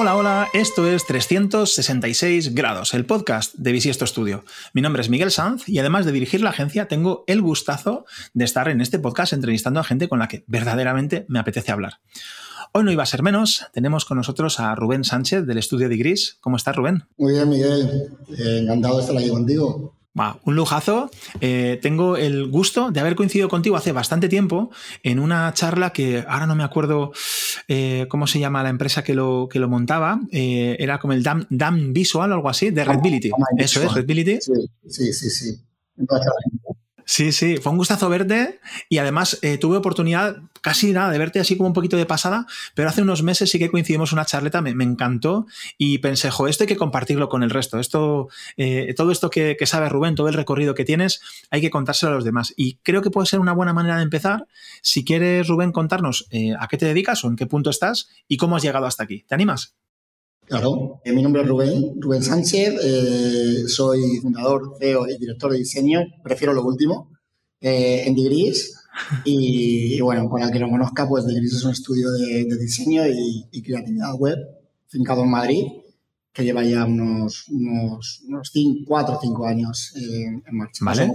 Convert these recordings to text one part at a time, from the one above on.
Hola, hola, esto es 366 grados, el podcast de Bisiesto Studio. Mi nombre es Miguel Sanz y además de dirigir la agencia, tengo el gustazo de estar en este podcast entrevistando a gente con la que verdaderamente me apetece hablar. Hoy no iba a ser menos, tenemos con nosotros a Rubén Sánchez del estudio de Gris. ¿Cómo estás, Rubén? Muy bien, Miguel. Eh, encantado de estar aquí contigo un lujazo. Eh, tengo el gusto de haber coincidido contigo hace bastante tiempo en una charla que ahora no me acuerdo eh, cómo se llama la empresa que lo, que lo montaba. Eh, era como el DAM, DAM Visual o algo así, de Redbility. Eso es, Redbility. Sí, sí, sí. sí. Sí, sí, fue un gustazo verte y además eh, tuve oportunidad casi nada de verte así como un poquito de pasada, pero hace unos meses sí que coincidimos una charleta, me, encantó y pensé, jo, esto hay que compartirlo con el resto. Esto, eh, todo esto que, que sabe Rubén, todo el recorrido que tienes, hay que contárselo a los demás. Y creo que puede ser una buena manera de empezar. Si quieres, Rubén, contarnos eh, a qué te dedicas o en qué punto estás y cómo has llegado hasta aquí. ¿Te animas? Claro, mi nombre es Rubén, Rubén Sánchez, eh, soy fundador, CEO y director de diseño, prefiero lo último, eh, en Digris. Y, bueno, para el que no conozca, pues Digris es un estudio de, diseño y, creatividad web, fincado en Madrid, que lleva ya unos, unos, unos cinco, cuatro o cinco años en marcha. ¿Vale?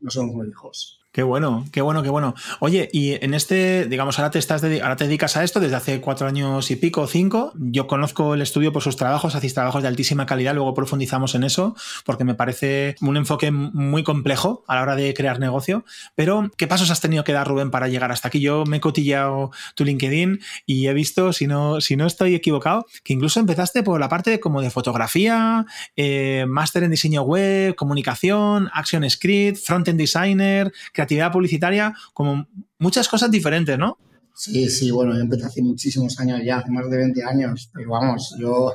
no somos muy hijos. Qué bueno, qué bueno, qué bueno. Oye, y en este, digamos, ahora te estás ahora te dedicas a esto desde hace cuatro años y pico, cinco. Yo conozco el estudio por sus trabajos, hacéis trabajos de altísima calidad, luego profundizamos en eso, porque me parece un enfoque muy complejo a la hora de crear negocio. Pero, ¿qué pasos has tenido que dar, Rubén, para llegar hasta aquí? Yo me he cotillado tu LinkedIn y he visto, si no, si no estoy equivocado, que incluso empezaste por la parte como de fotografía, eh, máster en diseño web, comunicación, action script, front-end designer, actividad publicitaria, como muchas cosas diferentes, ¿no? Sí, sí, bueno, yo empecé hace muchísimos años ya, hace más de 20 años, pero vamos, yo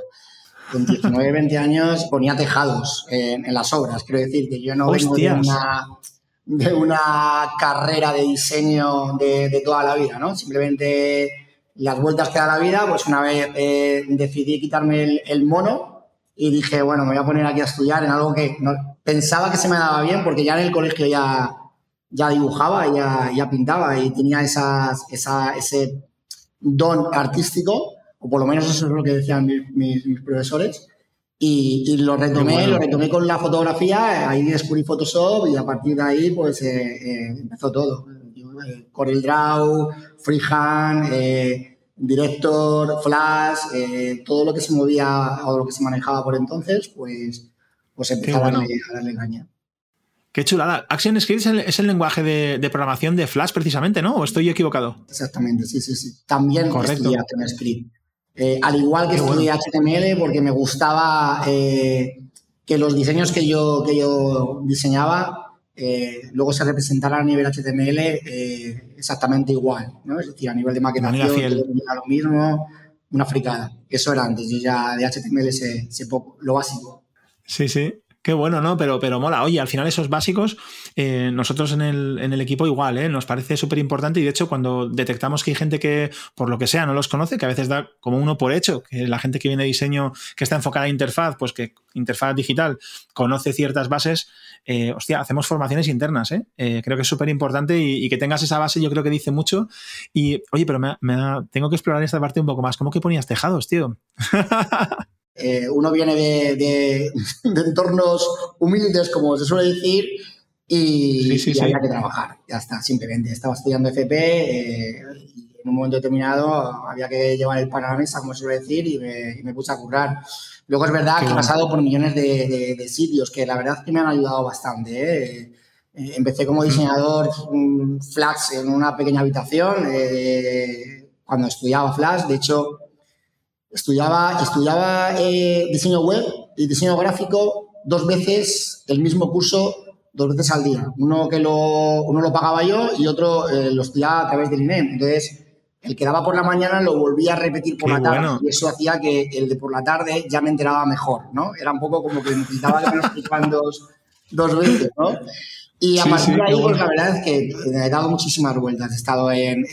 con 19, 20 años ponía tejados en, las obras, quiero decir que yo no vengo de una, de una, carrera de diseño de, toda la vida, ¿no? Simplemente las vueltas que da la vida, pues una vez eh, decidí quitarme el, el, mono y dije, bueno, me voy a poner aquí a estudiar en algo que no, pensaba que se me daba bien porque ya en el colegio ya ya dibujaba, ya, ya pintaba y tenía esas, esa, ese don artístico, o por lo menos eso es lo que decían mis, mis, profesores. Y, y, lo retomé, lo retomé con la fotografía, ahí descubrí Photoshop y a partir de ahí pues eh, eh, empezó todo. Eh, Corel Draw, Freehand, eh, Director, Flash, todo lo que se movía o lo que se manejaba por entonces, pues, pues empezaba a, darle, a darle caña. Qué chulada. ActionScript es el, lenguaje de, programación de Flash precisamente, ¿no? ¿O estoy equivocado? Exactamente, sí, sí, sí. También estudié ActionScript. Eh, al igual que estudié HTML porque me gustaba eh, que los diseños que yo, que yo diseñaba eh, luego se representaran a nivel HTML exactamente igual, ¿no? Es decir, a nivel de maquetación, era lo mismo, una fricada. Eso era antes, yo ya de HTML sé, sé poco, lo básico. Sí, sí. Qué bueno, ¿no? Pero, pero mola. Oye, al final esos básicos, eh, nosotros en el, en el, equipo igual, ¿eh? Nos parece súper importante y de hecho cuando detectamos que hay gente que, por lo que sea, no los conoce, que a veces da como uno por hecho, que la gente que viene de diseño, que está enfocada en interfaz, pues que interfaz digital conoce ciertas bases, eh, hostia, hacemos formaciones internas, ¿eh? eh creo que es súper importante y, que tengas esa base yo creo que dice mucho. Y, oye, pero me, tengo que explorar esta parte un poco más. ¿Cómo que ponías tejados, tío? Eh, uno viene de, entornos humildes, como se suele decir, y, había que trabajar. Ya está, simplemente. Estaba estudiando FP eh, y en un momento determinado había que llevar el pan a la mesa, como se suele decir, y me, puse a currar. Luego es verdad que he pasado por millones de, sitios que la verdad es que me han ayudado bastante. ¿eh? empecé como diseñador Flash en una pequeña habitación cuando estudiaba Flash. De hecho, Estudiaba, estudiaba eh, diseño web y diseño gráfico dos veces el mismo curso, dos veces al día. Uno que lo, uno lo pagaba yo y otro eh, lo estudiaba a través del INEM. Entonces, el que daba por la mañana lo volvía a repetir por la tarde y eso hacía que el de por la tarde ya me enteraba mejor, ¿no? Era un poco como que necesitaba que me lo explicaban dos, dos veces, ¿no? Y a partir de ahí, pues la verdad es que he dado muchísimas vueltas. He estado en,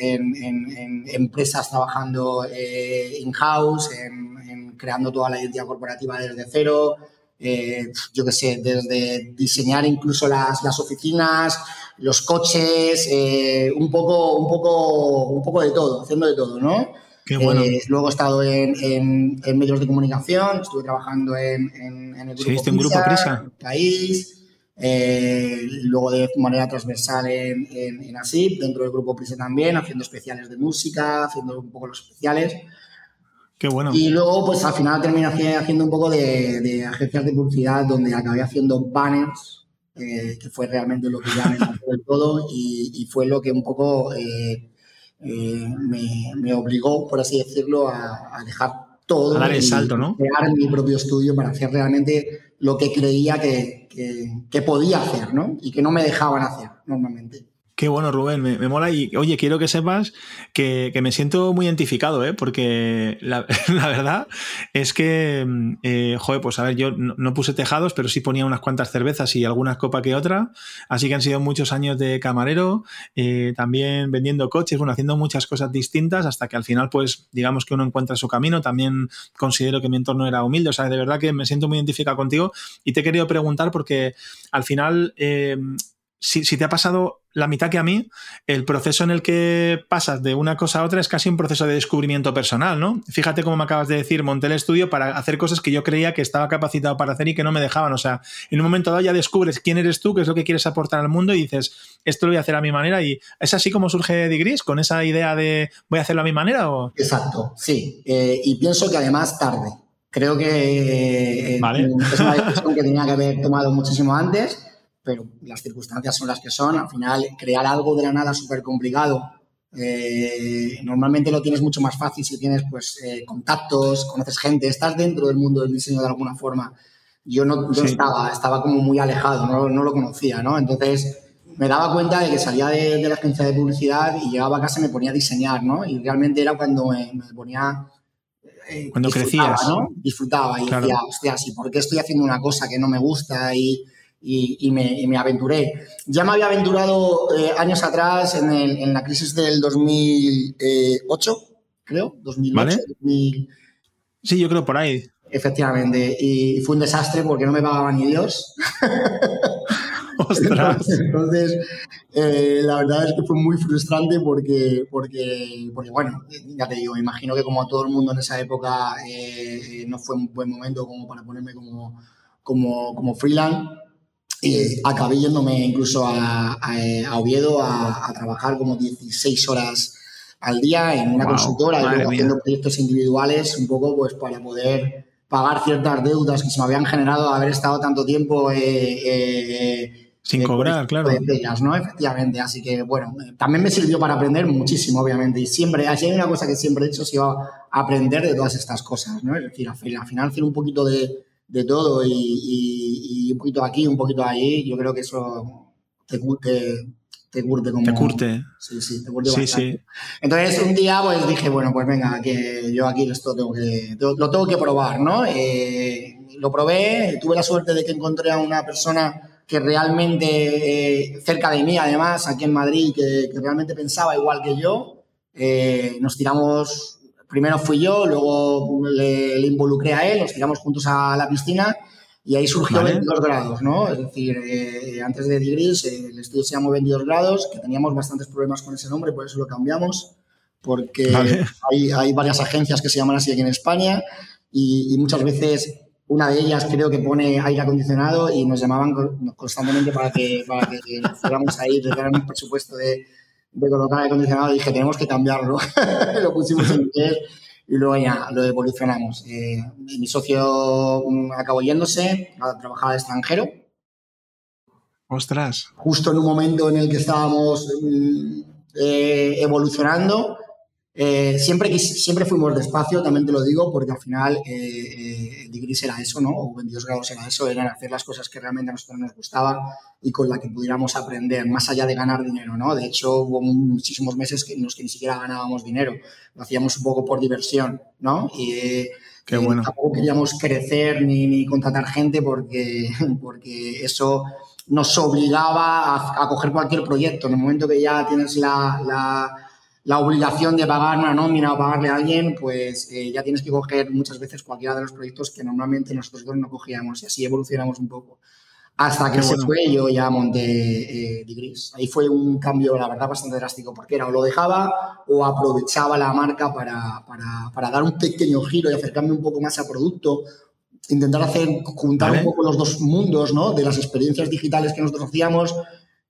empresas trabajando eh, in-house, en, creando toda la identidad corporativa desde cero. Eh, yo qué sé, desde diseñar incluso las, las oficinas, los coches, eh, un, poco, un, poco, un poco de todo, haciendo de todo, ¿no? Eh, luego he estado en, medios de comunicación, estuve trabajando en, el grupo, sí, grupo Prisa. País, eh, luego de manera transversal en, en, ASIP, dentro del grupo Prisa también, haciendo especiales de música, haciendo un poco los especiales. Qué bueno. Y luego, pues al final terminé haciendo un poco de, agencias de publicidad donde acabé haciendo banners, eh, que fue realmente lo que ya me del todo y, fue lo que un poco eh, eh, me, obligó, por así decirlo, a, dejar todo. A dar el salto, ¿no? Crear mi propio estudio para hacer realmente lo que creía que, que podía hacer, ¿no? Y que no me dejaban hacer normalmente. Qué bueno, Rubén, me, mola. Y oye, quiero que sepas que, me siento muy identificado, ¿eh? porque la, verdad es que, eh, joder, pues a ver, yo no, puse tejados, pero sí ponía unas cuantas cervezas y algunas copas que otra. Así que han sido muchos años de camarero, eh, también vendiendo coches, bueno, haciendo muchas cosas distintas hasta que al final, pues, digamos que uno encuentra su camino. También considero que mi entorno era humilde. O sea, de verdad que me siento muy identificado contigo y te he querido preguntar porque al final si, te ha pasado la mitad que a mí, el proceso en el que pasas de una cosa a otra es casi un proceso de descubrimiento personal, ¿no? Fíjate cómo me acabas de decir, monté el estudio para hacer cosas que yo creía que estaba capacitado para hacer y que no me dejaban. O sea, en un momento dado ya descubres quién eres tú, qué es lo que quieres aportar al mundo y dices, esto lo voy a hacer a mi manera. ¿Y es así como surge Digris? ¿Con esa idea de voy a hacerlo a mi manera? O? Exacto, sí. Eh, y pienso que además tarde. Creo que eh, es una decisión que tenía que haber tomado muchísimo antes pero las circunstancias son las que son. Al final, crear algo de la nada es súper complicado. Eh, normalmente lo tienes mucho más fácil si tienes pues eh, contactos, conoces gente, estás dentro del mundo del diseño de alguna forma. Yo no estaba, estaba como muy alejado, no, no, lo conocía, ¿no? Entonces me daba cuenta de que salía de, la agencia de publicidad y llegaba a casa y me ponía a diseñar, ¿no? Y realmente era cuando me, ponía... Eh, cuando crecías. ¿no? Disfrutaba y decía, hostia, ¿sí, ¿por qué estoy haciendo una cosa que no me gusta? Y, y, me, aventuré. Ya me había aventurado eh, años atrás en, la crisis del 2008, creo, 2008, Sí, yo creo por ahí. Efectivamente, y fue un desastre porque no me pagaba ni Dios. Entonces, eh, la verdad es que fue muy frustrante porque, porque, porque, bueno, ya te digo, imagino que como a todo el mundo en esa época eh, no fue un buen momento como para ponerme como, como, como freelance y acabé yéndome incluso a, a, Oviedo a, trabajar como 16 horas al día en una consultora y haciendo proyectos individuales un poco pues para poder pagar ciertas deudas que se me habían generado haber estado tanto tiempo eh, eh, sin cobrar, claro. Ellas, ¿no? Efectivamente. Así que, bueno, también me sirvió para aprender muchísimo, obviamente. Y siempre, hay una cosa que siempre he hecho, si iba a aprender de todas estas cosas, ¿no? Es decir, al final hacer un poquito de, de todo y, un poquito aquí, un poquito allí, yo creo que eso te, curte, te curte como... Te curte. Sí, sí, te curte sí, Sí. Entonces un día pues dije, bueno, pues venga, que yo aquí esto tengo que, lo tengo que probar, ¿no? Eh, lo probé, tuve la suerte de que encontré a una persona que realmente, eh, cerca de mí además, aquí en Madrid, que, realmente pensaba igual que yo, eh, nos tiramos primero fui yo, luego le, involucré a él, nos tiramos juntos a la piscina y ahí surgió 22 grados, ¿no? Es decir, eh, antes de Digris el estudio se llamó 22 grados, que teníamos bastantes problemas con ese nombre, por eso lo cambiamos, porque hay, hay, varias agencias que se llaman así aquí en España y, muchas veces una de ellas creo que pone aire acondicionado y nos llamaban constantemente para que, para que fuéramos ahí, un presupuesto de de colocar aire acondicionado, dije, tenemos que cambiarlo. lo pusimos en inglés y luego ya lo evolucionamos. Eh, mi socio mm, acabó yéndose a trabajar al extranjero. Ostras. Justo en un momento en el que estábamos mm, eh, evolucionando eh, siempre, siempre fuimos despacio, también te lo digo, porque al final eh, eh Digris era eso, ¿no? O 22 grados era eso, eran hacer las cosas que realmente a nosotros nos gustaba y con la que pudiéramos aprender, más allá de ganar dinero, ¿no? De hecho, hubo muchísimos meses en los que ni siquiera ganábamos dinero, lo hacíamos un poco por diversión, ¿no? Y eh, Qué bueno. tampoco queríamos crecer ni, ni, contratar gente porque, porque eso nos obligaba a, a, coger cualquier proyecto. En el momento que ya tienes la, la la obligación de pagar una nómina o pagarle a alguien, pues eh, ya tienes que coger muchas veces cualquiera de los proyectos que normalmente nosotros no cogíamos y así evolucionamos un poco. Hasta que se fue, yo ya monté eh, Digris. Ahí fue un cambio, la verdad, bastante drástico, porque era o lo dejaba o aprovechaba la marca para, para, para dar un pequeño giro y acercarme un poco más al producto, intentar hacer, juntar un poco los dos mundos, ¿no? De las experiencias digitales que nosotros hacíamos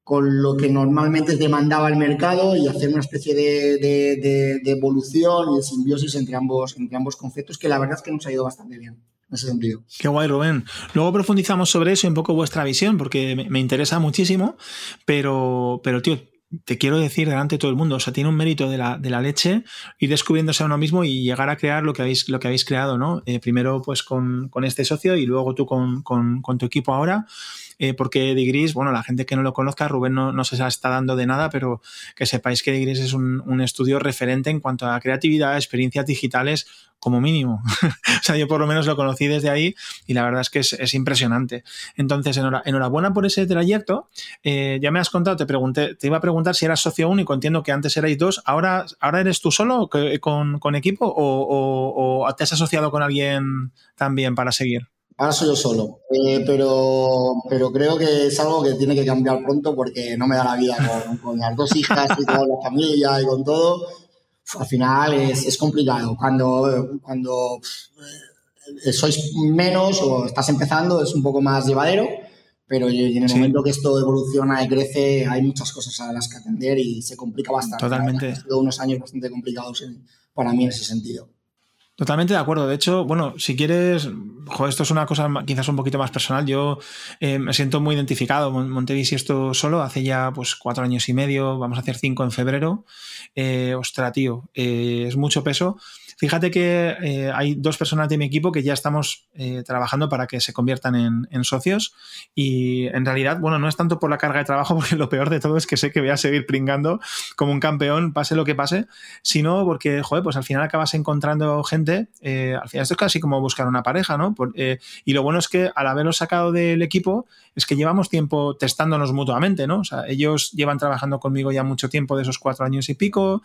con lo que normalmente demandaba el mercado y hacer una especie de, de, de evolución y de simbiosis entre ambos, entre ambos conceptos, que la verdad es que nos ha ido bastante bien en ese sentido. Qué guay, Rubén. Luego profundizamos sobre eso y un poco vuestra visión, porque me, interesa muchísimo, pero, pero tío, te quiero decir delante de todo el mundo, o sea, tiene un mérito de la, de la leche ir descubriéndose a uno mismo y llegar a crear lo que habéis, lo que habéis creado, ¿no? Eh, primero, pues con, con, este socio y luego tú con, con, con tu equipo ahora. Eh, porque Digris, bueno, la gente que no lo conozca, Rubén no, no, se está dando de nada, pero que sepáis que Digris es un, estudio referente en cuanto a creatividad, experiencias digitales, como mínimo. o sea, yo por lo menos lo conocí desde ahí y la verdad es que es, impresionante. Entonces, enhorabuena por ese trayecto. Eh, ya me has contado, te pregunté, te iba a preguntar si eras socio único, entiendo que antes erais dos, ahora, ahora eres tú solo con, equipo o te has asociado con alguien también para seguir. Ahora soy yo solo, eh, pero, pero creo que es algo que tiene que cambiar pronto porque no me da la vida con, las dos hijas y toda la familia y con todo. Al final es, es complicado. Cuando, cuando eh, sois menos o estás empezando es un poco más llevadero, pero en el momento que esto evoluciona y crece hay muchas cosas a las que atender y se complica bastante. Totalmente. Ha sido unos años bastante complicados para mí en ese sentido. Totalmente de acuerdo. De hecho, bueno, si quieres, esto es una cosa quizás un poquito más personal. Yo eh, me siento muy identificado. Y esto solo hace ya pues cuatro años y medio. Vamos a hacer cinco en febrero. Eh, tío, eh, es mucho peso. Fíjate que eh, hay dos personas de mi equipo que ya estamos eh, trabajando para que se conviertan en, socios y en realidad, bueno, no es tanto por la carga de trabajo, porque lo peor de todo es que sé que voy a seguir pringando como un campeón, pase lo que pase, sino porque, joder, pues al final acabas encontrando gente, eh, al final esto es casi como buscar una pareja, ¿no? y lo bueno es que al haberlo sacado del equipo, es que llevamos tiempo testándonos mutuamente, ¿no? O sea, ellos llevan trabajando conmigo ya mucho tiempo de esos cuatro años y pico,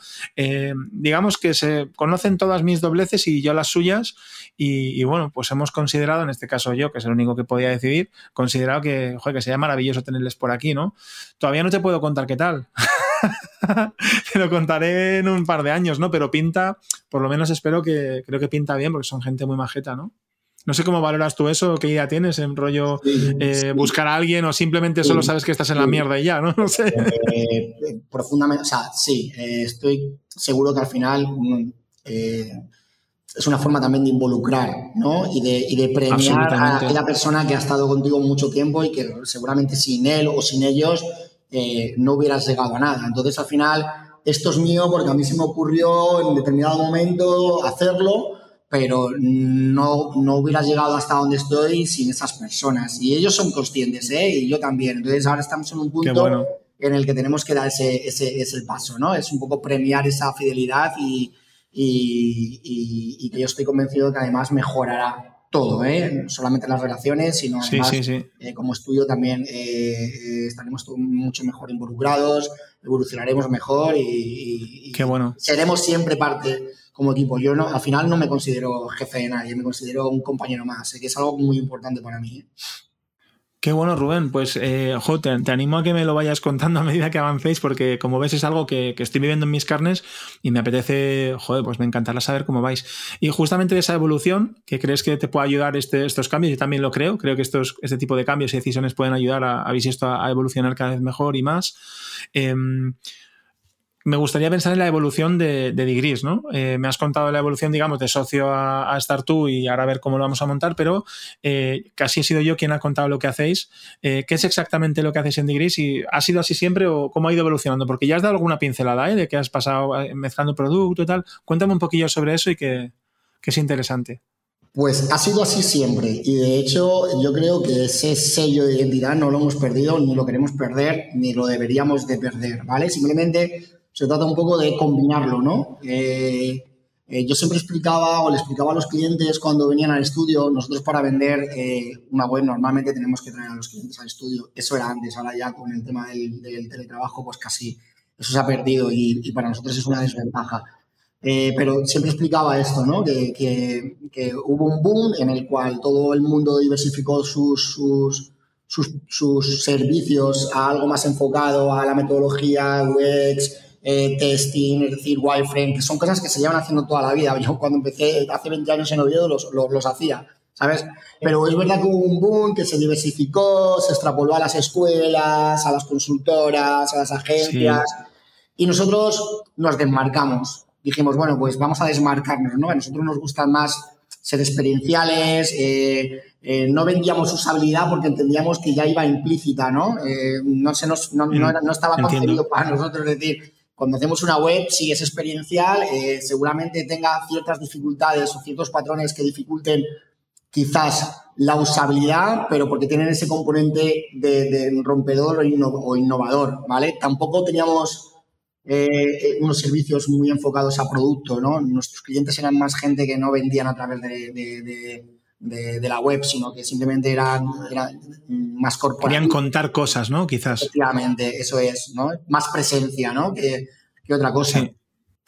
digamos que se conocen todas mis dobleces y yo las suyas. Y, bueno, pues hemos considerado, en este caso yo, que es el único que podía decidir, considerado que, joder, que sería maravilloso tenerles por aquí, ¿no? Todavía no te puedo contar qué tal. te lo contaré en un par de años, ¿no? Pero pinta, por lo menos espero que, creo que pinta bien, porque son gente muy majeta, ¿no? No sé cómo valoras tú eso, qué idea tienes en rollo eh, buscar a alguien o simplemente solo sabes que estás en la mierda y ya, ¿no? No sé. Eh, profundamente, o sea, sí, eh, estoy seguro que al final mm, eh, es una forma también de involucrar, ¿no? Y de, y de premiar a aquella persona que ha estado contigo mucho tiempo y que seguramente sin él o sin ellos eh, no hubieras llegado a nada. Entonces, al final, esto es mío porque a mí se me ocurrió en determinado momento hacerlo, pero no, no hubieras llegado hasta donde estoy sin esas personas. Y ellos son conscientes, ¿eh? Y yo también. Entonces, ahora estamos en un punto en el que tenemos que dar ese, ese, ese paso, ¿no? Es un poco premiar esa fidelidad y y, que yo estoy convencido que además mejorará todo, ¿eh? no solamente las relaciones, sino además eh, como estudio también eh, estaremos mucho mejor involucrados, evolucionaremos mejor y, Qué bueno. seremos siempre parte como equipo. Yo no, al final no me considero jefe de nadie, me considero un compañero más, que es algo muy importante para mí. Qué bueno, Rubén. Pues eh, te, animo a que me lo vayas contando a medida que avancéis, porque como ves es algo que, estoy viviendo en mis carnes y me apetece, joder, pues me encantará saber cómo vais. Y justamente de esa evolución, que crees que te puede ayudar este, estos cambios, yo también lo creo, creo que estos, este tipo de cambios y decisiones pueden ayudar a, a esto a, evolucionar cada vez mejor y más. Em, me gustaría pensar en la evolución de, de Digris, ¿no? Eh, me has contado la evolución, digamos, de socio a, estar tú y ahora a ver cómo lo vamos a montar, pero eh, casi he sido yo quien ha contado lo que hacéis. Eh, ¿Qué es exactamente lo que hacéis en Digris? ¿Y ha sido así siempre o cómo ha ido evolucionando? Porque ya has dado alguna pincelada, ¿eh? De que has pasado mezclando producto y tal. Cuéntame un poquillo sobre eso y que es interesante. Pues ha sido así siempre y de hecho yo creo que ese sello de identidad no lo hemos perdido, ni lo queremos perder, ni lo deberíamos de perder, ¿vale? Simplemente se trata un poco de combinarlo, ¿no? Eh, eh, yo siempre explicaba o le explicaba a los clientes cuando venían al estudio, nosotros para vender eh, una web normalmente tenemos que traer a los clientes al estudio. Eso era antes, ahora ya con el tema del, teletrabajo, pues casi eso se ha perdido y, para nosotros es una desventaja. pero siempre explicaba esto, ¿no? Que, hubo un boom en el cual todo el mundo diversificó sus, sus sus, servicios a algo más enfocado a la metodología, UX, eh, testing, es decir, wireframe, que son cosas que se llevan haciendo toda la vida. Yo cuando empecé hace 20 años en Oviedo los, los, hacía, ¿sabes? Pero es verdad que hubo un boom que se diversificó, se extrapoló a las escuelas, a las consultoras, a las agencias, y nosotros nos desmarcamos. Dijimos, bueno, pues vamos a desmarcarnos, ¿no? A nosotros nos gustan más ser experienciales, eh, eh, no vendíamos usabilidad porque entendíamos que ya iba implícita, ¿no? Eh, no, se nos, no, no, estaba concebido para nosotros, decir, cuando hacemos una web, si es experiencial, seguramente tenga ciertas dificultades o ciertos patrones que dificulten quizás la usabilidad, pero porque tienen ese componente de, rompedor o innovador, ¿vale? Tampoco teníamos eh, eh, unos servicios muy enfocados a producto, ¿no? Nuestros clientes eran más gente que no vendían a través de, la web, sino que simplemente eran, más corporativos. Querían contar cosas, ¿no? Quizás. Efectivamente, eso es, ¿no? Más presencia, ¿no? Que, otra cosa.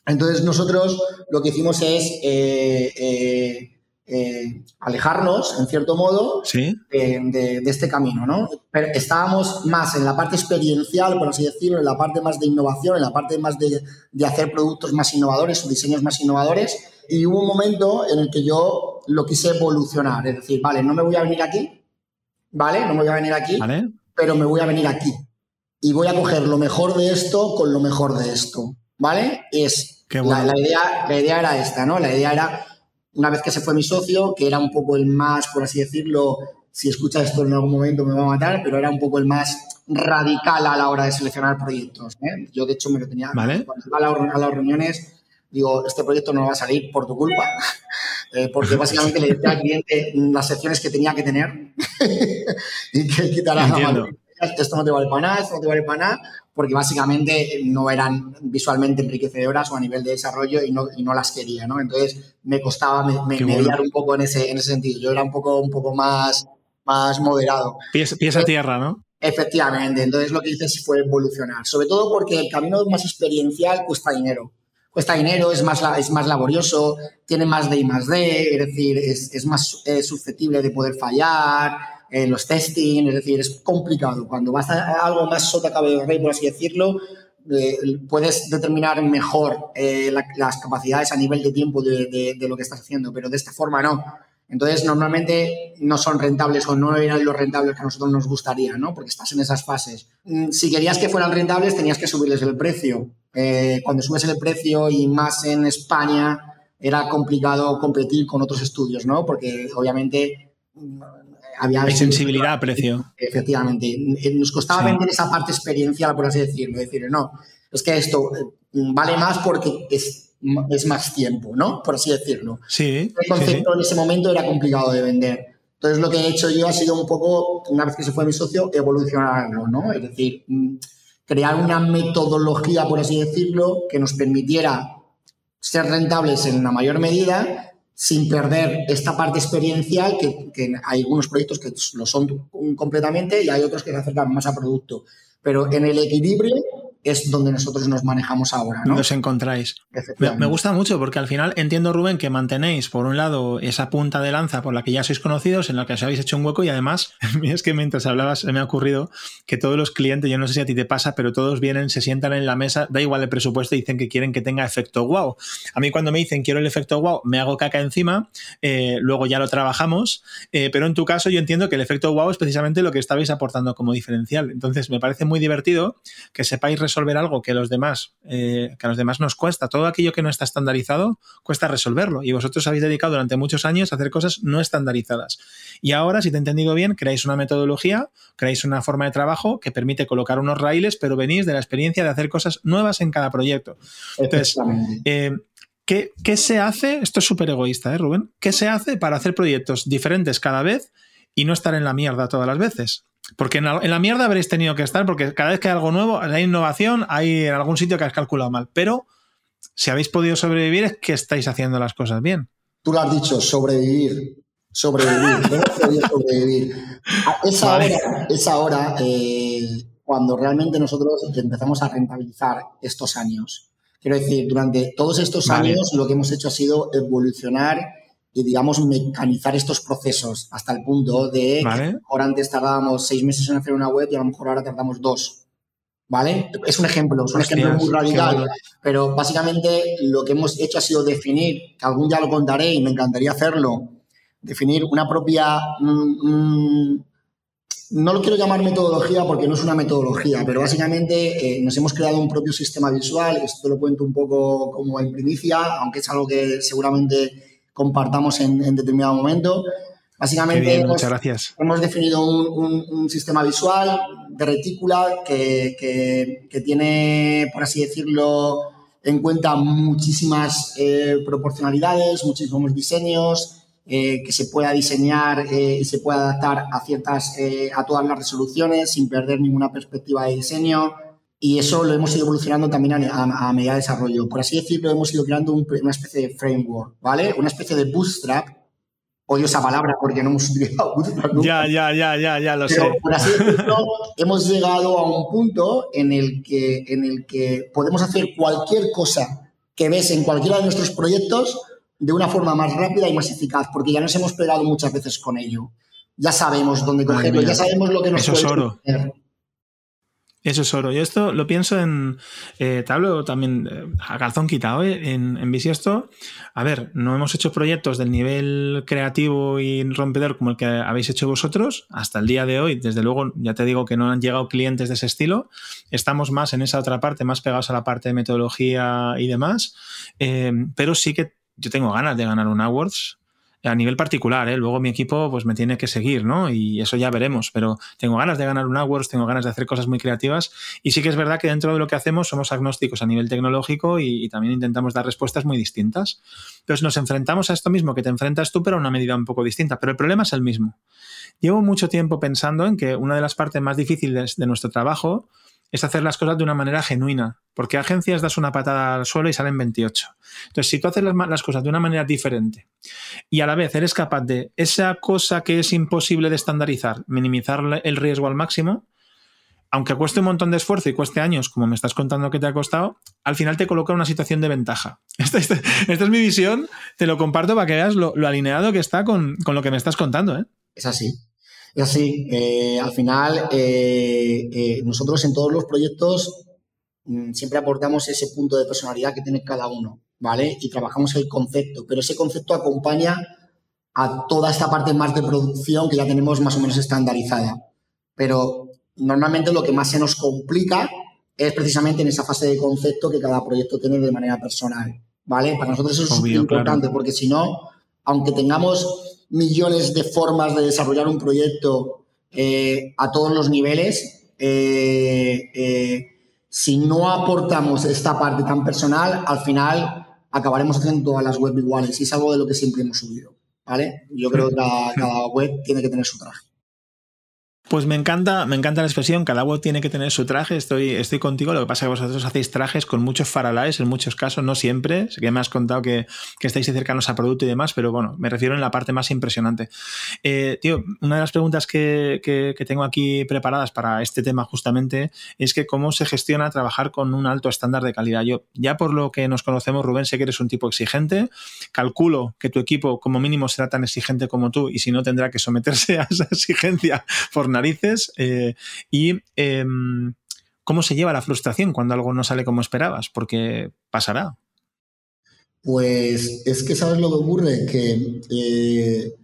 Entonces nosotros lo que hicimos es eh, eh, alejarnos, en cierto modo, de, este camino, ¿no? Pero estábamos más en la parte experiencial, por así decirlo, en la parte más de innovación, en la parte más de, hacer productos más innovadores o diseños más innovadores. Y hubo un momento en el que yo lo quise evolucionar, es decir, vale, no me voy a venir aquí, ¿vale? No me voy a venir aquí, pero me voy a venir aquí. Y voy a coger lo mejor de esto con lo mejor de esto, ¿vale? Es la, idea, la idea era esta, ¿no? La idea era una vez que se fue mi socio, que era un poco el más, por así decirlo, si escucha esto en algún momento me va a matar, pero era un poco el más radical a la hora de seleccionar proyectos. ¿eh? Yo, de hecho, me lo tenía. Cuando iba a, las reuniones, digo, este proyecto no va a salir por tu culpa, eh, porque básicamente le decía al cliente las secciones que tenía que tener y que quitara esto no te vale para nada, esto no te vale para nada, porque básicamente no eran visualmente enriquecedoras o a nivel de desarrollo y no, y no las quería, ¿no? Entonces me costaba me, mediar un poco en ese, en ese sentido. Yo era un poco, un poco más, más moderado. Pies, pies a tierra, ¿no? Efectivamente, entonces lo que hice fue evolucionar, sobre todo porque el camino más experiencial cuesta dinero. Cuesta dinero, es más, es más laborioso, tiene más de y más de, es decir, es, es más eh, susceptible de poder fallar, en los testing, es decir, es complicado. Cuando vas a algo más sota cabello rey, por así decirlo, eh, puedes determinar mejor eh, las capacidades a nivel de tiempo de, lo que estás haciendo, pero de esta forma no. Entonces, normalmente no son rentables o no eran los rentables que a nosotros nos gustaría, ¿no? Porque estás en esas fases. Mm, si querías que fueran rentables, tenías que subirles el precio. Eh, cuando subes el precio y más en España, era complicado competir con otros estudios, ¿no? Porque obviamente hay sensibilidad a precio. Efectivamente. Eh, nos costaba vender esa parte experiencial, por así decirlo. Decir, no, es que esto eh, vale más porque es, es más tiempo, ¿no? Por así decirlo. Sí. El concepto en ese momento era complicado de vender. Entonces, lo que he hecho yo ha sido un poco, una vez que se fue mi socio, evolucionarlo, ¿no? Es decir, mm, crear una metodología, por así decirlo, que nos permitiera ser rentables en una mayor medida sin perder esta parte experiencial, que, hay algunos proyectos que lo son completamente y hay otros que se acercan más a producto. Pero en el equilibrio es donde nosotros nos manejamos ahora. ¿no? Os encontráis. Me, gusta mucho porque al final entiendo, Rubén, que mantenéis, por un lado, esa punta de lanza por la que ya sois conocidos, en la que os habéis hecho un hueco y además, es que mientras hablabas me ha ocurrido que todos los clientes, yo no sé si a ti te pasa, pero todos vienen, se sientan en la mesa, da igual el presupuesto y dicen que quieren que tenga efecto wow. A mí cuando me dicen quiero el efecto wow, me hago caca encima, eh, luego ya lo trabajamos, eh, pero en tu caso yo entiendo que el efecto wow es precisamente lo que estabais aportando como diferencial. Entonces me parece muy divertido que sepáis resolver resolver algo que, los demás, eh, que a los demás nos cuesta, todo aquello que no está estandarizado, cuesta resolverlo. Y vosotros habéis dedicado durante muchos años a hacer cosas no estandarizadas. Y ahora, si te he entendido bien, creáis una metodología, creáis una forma de trabajo que permite colocar unos raíles, pero venís de la experiencia de hacer cosas nuevas en cada proyecto. Entonces, eh, ¿qué, ¿qué, se hace? Esto es súper egoísta, ¿eh, Rubén? ¿Qué se hace para hacer proyectos diferentes cada vez y no estar en la mierda todas las veces? Porque en la, mierda habréis tenido que estar, porque cada vez que hay algo nuevo, hay innovación, hay en algún sitio que has calculado mal. Pero si habéis podido sobrevivir, es que estáis haciendo las cosas bien. Tú lo has dicho, sobrevivir. Sobrevivir. sobrevivir. Es ahora, eh, cuando realmente nosotros empezamos a rentabilizar estos años. Quiero decir, durante todos estos años lo que hemos hecho ha sido evolucionar y, digamos, mecanizar estos procesos hasta el punto de que ahora antes tardábamos seis meses en hacer una web y a lo mejor ahora tardamos dos. ¿Vale? Es un ejemplo, es un ejemplo muy radical, pero básicamente lo que hemos hecho ha sido definir, que algún día lo contaré y me encantaría hacerlo, definir una propia... no lo quiero llamar metodología porque no es una metodología, pero básicamente eh, nos hemos creado un propio sistema visual, esto lo cuento un poco como en primicia, aunque es algo que seguramente compartamos en, en determinado momento, Básicamente hemos, definido un, sistema visual de retícula que, tiene, por así decirlo, en cuenta muchísimas eh, proporcionalidades, muchísimos diseños, eh, que se pueda diseñar eh, y se pueda adaptar a ciertas, a todas las resoluciones sin perder ninguna perspectiva de diseño. Y eso lo hemos ido evolucionando también a, medida de desarrollo. Por así decirlo, hemos ido creando una especie de framework, ¿vale? Una especie de bootstrap odio esa palabra porque no hemos utilizado Ya, ya, ya, ya, ya lo sé. Por así decirlo, hemos llegado a un punto en el, que, en el que podemos hacer cualquier cosa que ves en cualquiera de nuestros proyectos de una forma más rápida y más eficaz, porque ya nos hemos pegado muchas veces con ello. Ya sabemos dónde cogerlo, ya sabemos lo que nos Eso puede eso es oro. Yo esto lo pienso en. Eh, te hablo también eh, a calzón quitado, ¿eh? En, en. A ver, no hemos hecho proyectos del nivel creativo y rompedor como el que habéis hecho vosotros hasta el día de hoy. Desde luego, ya te digo que no han llegado clientes de ese estilo. Estamos más en esa otra parte, más pegados a la parte de metodología y demás. Eh, pero sí que yo tengo ganas de ganar un Awards a nivel particular, ¿eh? luego mi equipo pues me tiene que seguir, ¿no? Y eso ya veremos, pero tengo ganas de ganar un Awards, tengo ganas de hacer cosas muy creativas y sí que es verdad que dentro de lo que hacemos somos agnósticos a nivel tecnológico y, también intentamos dar respuestas muy distintas. Entonces nos enfrentamos a esto mismo que te enfrentas tú, pero a una medida un poco distinta, pero el problema es el mismo. Llevo mucho tiempo pensando en que una de las partes más difíciles de nuestro trabajo es hacer las cosas de una manera genuina, porque agencias das una patada al suelo y salen 28. Entonces, si tú haces las, cosas de una manera diferente y a la vez eres capaz de esa cosa que es imposible de estandarizar, minimizar el riesgo al máximo, aunque cueste un montón de esfuerzo y cueste años, como me estás contando que te ha costado, al final te coloca una situación de ventaja. Esta, es mi visión, te lo comparto para que veas lo, alineado que está con, con, lo que me estás contando. ¿eh? Es así. Es así, eh, al final eh, eh, nosotros en todos los proyectos mm, siempre aportamos ese punto de personalidad que tiene cada uno, ¿vale? Y trabajamos el concepto, pero ese concepto acompaña a toda esta parte más de producción que ya tenemos más o menos estandarizada. Pero normalmente lo que más se nos complica es precisamente en esa fase de concepto que cada proyecto tiene de manera personal, ¿vale? Para nosotros eso es muy importante porque si no, aunque tengamos millones de formas de desarrollar un proyecto eh, a todos los niveles, eh, eh, si no aportamos esta parte tan personal, al final acabaremos haciendo todas las web iguales y es algo de lo que siempre hemos subido. ¿vale? Yo creo que cada web tiene que tener su traje. Pues me encanta, me encanta la expresión, cada web tiene que tener su traje, estoy, estoy contigo, lo que pasa es que vosotros hacéis trajes con muchos faralaes en muchos casos, no siempre, sé que me has contado que, estáis cercanos a producto y demás, pero bueno, me refiero en la parte más impresionante. Eh, tío, una de las preguntas que, que, tengo aquí preparadas para este tema justamente es que cómo se gestiona trabajar con un alto estándar de calidad. Yo, ya por lo que nos conocemos, Rubén, sé que eres un tipo exigente, calculo que tu equipo como mínimo será tan exigente como tú y si no tendrá que someterse a esa exigencia por narices eh, y em, cómo se lleva la frustración cuando algo no sale como esperabas, porque pasará. Pues es que sabes lo que ocurre, que eh,